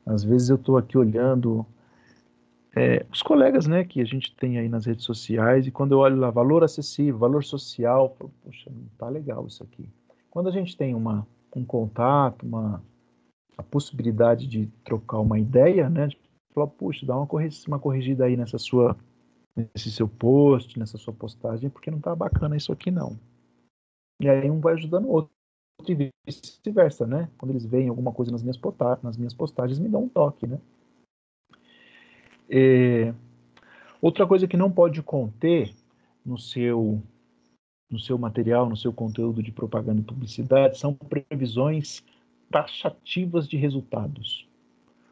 Às vezes eu estou aqui olhando é, os colegas, né, que a gente tem aí nas redes sociais e quando eu olho lá valor acessível, valor social, poxa, não tá legal isso aqui. Quando a gente tem uma, um contato, uma, a possibilidade de trocar uma ideia, né? De falar, puxa, dá uma, uma corrigida aí nessa sua, nesse seu post, nessa sua postagem, porque não tá bacana isso aqui não. E aí um vai ajudando o outro e vice-versa, né? Quando eles veem alguma coisa nas minhas, postagens, nas minhas postagens, me dão um toque, né? É... Outra coisa que não pode conter no seu no seu material, no seu conteúdo de propaganda e publicidade, são previsões taxativas de resultados.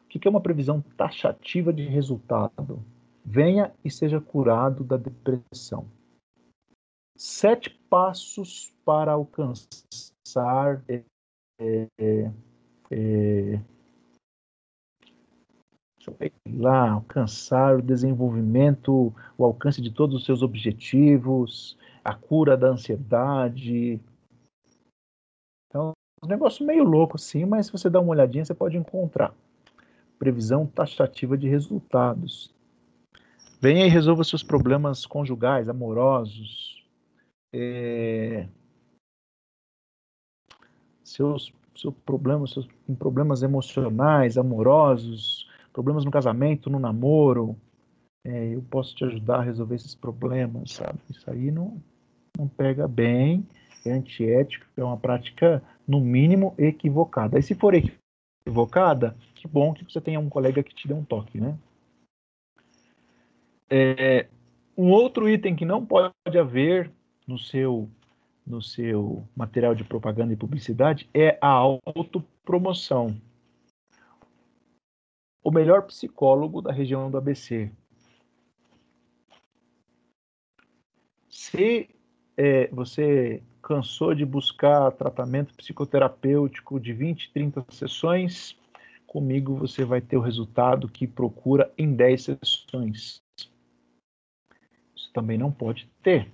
O que é uma previsão taxativa de resultado? Venha e seja curado da depressão. Sete passos para alcançar é, é, é, lá, alcançar o desenvolvimento, o alcance de todos os seus objetivos, a cura da ansiedade. Um negócio meio louco assim, mas se você dá uma olhadinha, você pode encontrar. Previsão taxativa de resultados. Venha e resolva seus problemas conjugais, amorosos, é... seus, seus problemas, seus problemas emocionais, amorosos, problemas no casamento, no namoro. É, eu posso te ajudar a resolver esses problemas, sabe? Isso aí não, não pega bem, é antiético, é uma prática, no mínimo, equivocada. E se for equivocada, que bom que você tenha um colega que te dê um toque, né? É, um outro item que não pode haver no seu no seu material de propaganda e publicidade é a autopromoção. O melhor psicólogo da região do ABC. Se é, você cansou de buscar tratamento psicoterapêutico de 20, 30 sessões, comigo você vai ter o resultado que procura em 10 sessões. Isso também não pode ter.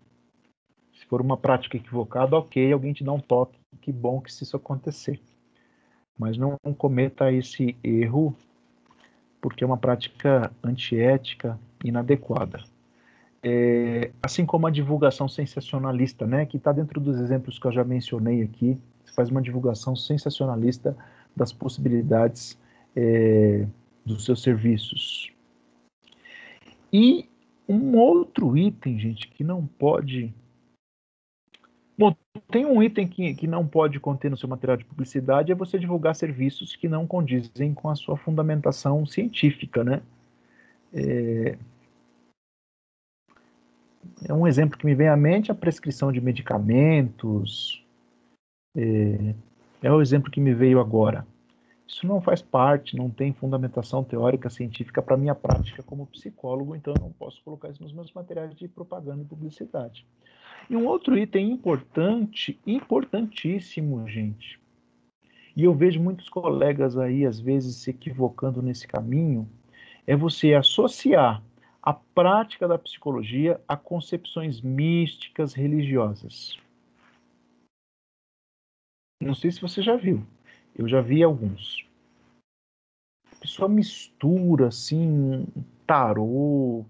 Se for uma prática equivocada, ok, alguém te dá um toque, que bom que isso acontecer. Mas não cometa esse erro, porque é uma prática antiética inadequada é, assim como a divulgação sensacionalista, né, que está dentro dos exemplos que eu já mencionei aqui, você faz uma divulgação sensacionalista das possibilidades é, dos seus serviços. E um outro item, gente, que não pode. Bom, tem um item que, que não pode conter no seu material de publicidade é você divulgar serviços que não condizem com a sua fundamentação científica, né? É, é um exemplo que me vem à mente a prescrição de medicamentos. É, é o exemplo que me veio agora. Isso não faz parte, não tem fundamentação teórica científica para minha prática como psicólogo, então eu não posso colocar isso nos meus materiais de propaganda e publicidade. E um outro item importante, importantíssimo, gente, e eu vejo muitos colegas aí, às vezes, se equivocando nesse caminho, é você associar a prática da psicologia a concepções místicas religiosas. Não sei se você já viu, eu já vi alguns. A pessoa mistura assim tarô.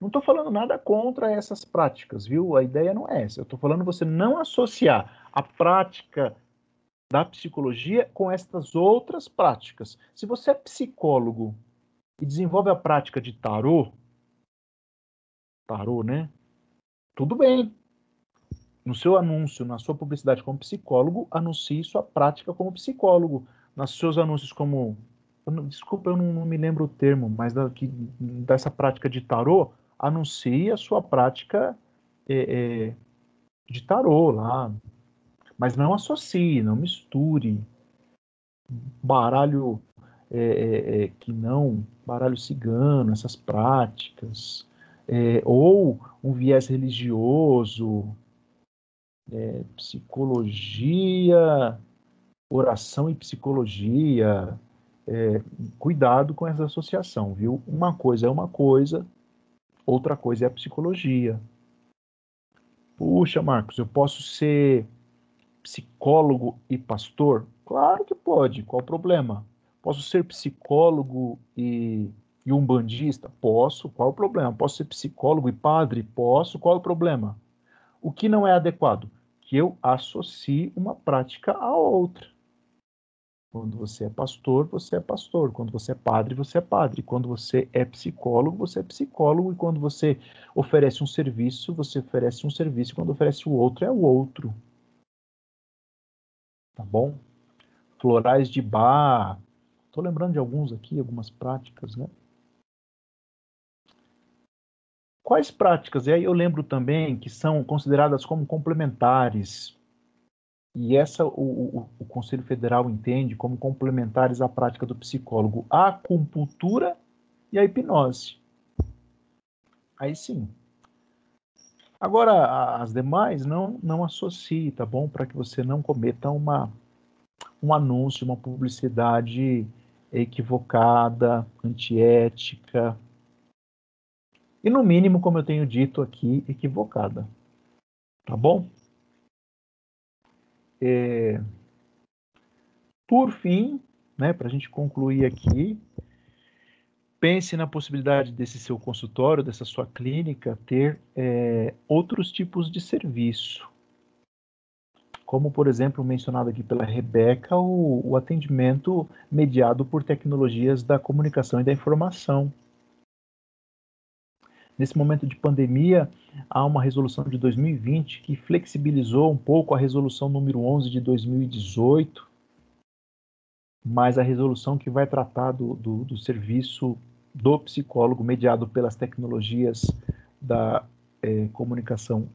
Não estou falando nada contra essas práticas, viu? A ideia não é essa. Eu estou falando você não associar a prática da psicologia com estas outras práticas. Se você é psicólogo e desenvolve a prática de tarô, tarô, né? Tudo bem. No seu anúncio, na sua publicidade como psicólogo, anuncie sua prática como psicólogo. Nos seus anúncios como. Desculpa, eu não, não me lembro o termo, mas da, que, dessa prática de tarô, anuncie a sua prática é, é, de tarô lá. Mas não associe, não misture. Baralho é, é, é que não, baralho cigano, essas práticas é, ou um viés religioso, é, psicologia, oração e psicologia. É, cuidado com essa associação, viu? Uma coisa é uma coisa, outra coisa é a psicologia. Puxa, Marcos, eu posso ser psicólogo e pastor? Claro que pode, qual o problema? Posso ser psicólogo e e um bandista? Posso, qual o problema? Posso ser psicólogo e padre? Posso, qual o problema? O que não é adequado? Que eu associe uma prática à outra. Quando você é pastor, você é pastor. Quando você é padre, você é padre. Quando você é psicólogo, você é psicólogo. E quando você oferece um serviço, você oferece um serviço. Quando oferece o outro, é o outro. Tá bom? Florais de bar. Estou lembrando de alguns aqui, algumas práticas, né? Quais práticas? E aí eu lembro também que são consideradas como complementares. E essa o, o, o Conselho Federal entende como complementares à prática do psicólogo, a acupuntura e a hipnose. Aí sim. Agora, as demais não, não associe, tá bom? Para que você não cometa uma, um anúncio, uma publicidade equivocada, antiética, e no mínimo, como eu tenho dito aqui, equivocada. Tá bom? É... Por fim, né, para a gente concluir aqui, pense na possibilidade desse seu consultório, dessa sua clínica, ter é, outros tipos de serviço. Como, por exemplo, mencionado aqui pela Rebeca, o, o atendimento mediado por tecnologias da comunicação e da informação Nesse momento de pandemia, há uma resolução de 2020 que flexibilizou um pouco a resolução número 11 de 2018, mas a resolução que vai tratar do, do, do serviço do psicólogo mediado pelas tecnologias da é, comunicação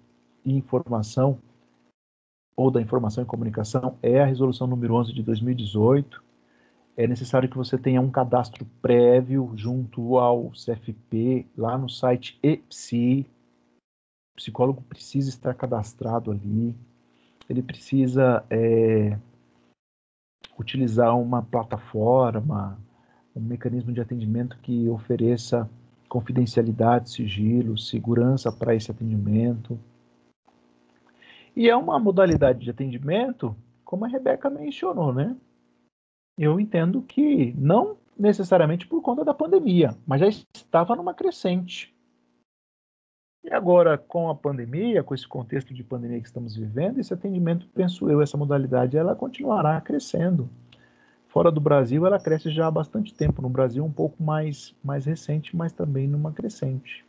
e informação, ou da informação e comunicação, é a resolução número 11 de 2018 é necessário que você tenha um cadastro prévio junto ao CFP, lá no site EPSI. O psicólogo precisa estar cadastrado ali. Ele precisa é, utilizar uma plataforma, um mecanismo de atendimento que ofereça confidencialidade, sigilo, segurança para esse atendimento. E é uma modalidade de atendimento, como a Rebeca mencionou, né? Eu entendo que não necessariamente por conta da pandemia, mas já estava numa crescente. E agora, com a pandemia, com esse contexto de pandemia que estamos vivendo, esse atendimento, penso eu, essa modalidade, ela continuará crescendo. Fora do Brasil, ela cresce já há bastante tempo. No Brasil, um pouco mais, mais recente, mas também numa crescente.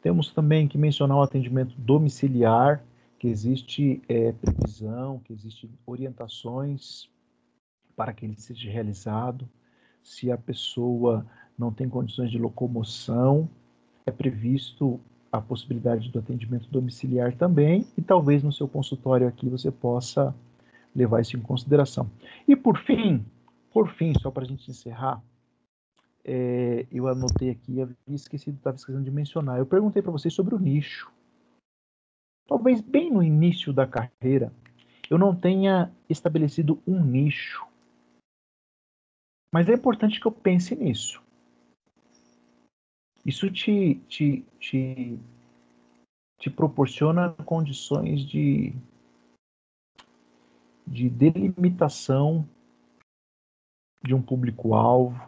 Temos também que mencionar o atendimento domiciliar, que existe é, previsão, que existe orientações para que ele seja realizado. Se a pessoa não tem condições de locomoção, é previsto a possibilidade do atendimento domiciliar também, e talvez no seu consultório aqui você possa levar isso em consideração. E por fim, por fim, só para a gente encerrar, é, eu anotei aqui, havia esquecido, estava esquecendo de mencionar. Eu perguntei para vocês sobre o nicho. Talvez bem no início da carreira eu não tenha estabelecido um nicho mas é importante que eu pense nisso. Isso te, te, te, te proporciona condições de, de delimitação de um público-alvo.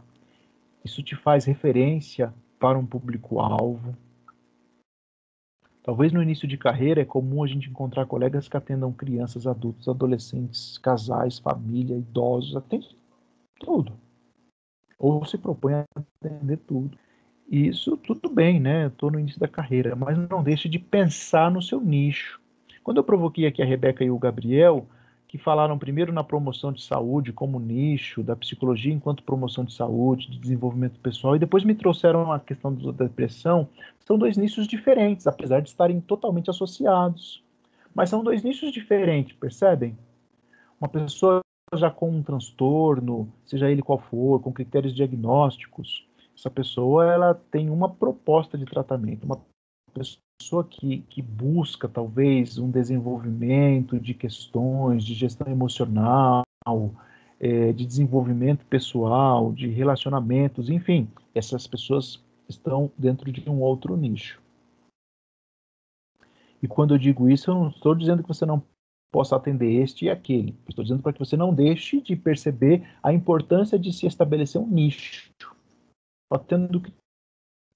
Isso te faz referência para um público-alvo. Talvez no início de carreira é comum a gente encontrar colegas que atendam crianças, adultos, adolescentes, casais, família, idosos, atende tudo. Ou se propõe a atender tudo. E isso tudo bem, né? Estou no início da carreira, mas não deixe de pensar no seu nicho. Quando eu provoquei aqui a Rebeca e o Gabriel, que falaram primeiro na promoção de saúde como nicho, da psicologia enquanto promoção de saúde, de desenvolvimento pessoal, e depois me trouxeram a questão da depressão, são dois nichos diferentes, apesar de estarem totalmente associados. Mas são dois nichos diferentes, percebem? Uma pessoa já com um transtorno, seja ele qual for, com critérios diagnósticos, essa pessoa ela tem uma proposta de tratamento, uma pessoa que, que busca talvez um desenvolvimento de questões de gestão emocional, é, de desenvolvimento pessoal, de relacionamentos, enfim, essas pessoas estão dentro de um outro nicho. E quando eu digo isso, eu não estou dizendo que você não possa atender este e aquele. Estou dizendo para que você não deixe de perceber a importância de se estabelecer um nicho. Atendo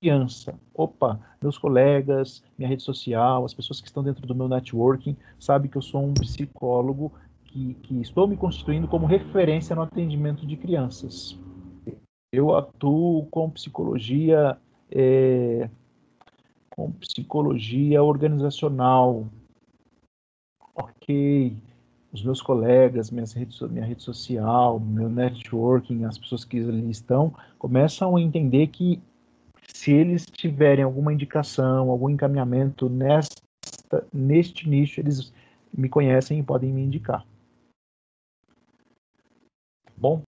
criança. Opa, meus colegas, minha rede social, as pessoas que estão dentro do meu networking, sabem que eu sou um psicólogo que, que estou me constituindo como referência no atendimento de crianças. Eu atuo com psicologia, é, com psicologia organizacional. Ok, os meus colegas, minhas redes, minha rede social, meu networking, as pessoas que ali estão, começam a entender que se eles tiverem alguma indicação, algum encaminhamento nesta, neste nicho, eles me conhecem e podem me indicar. Bom?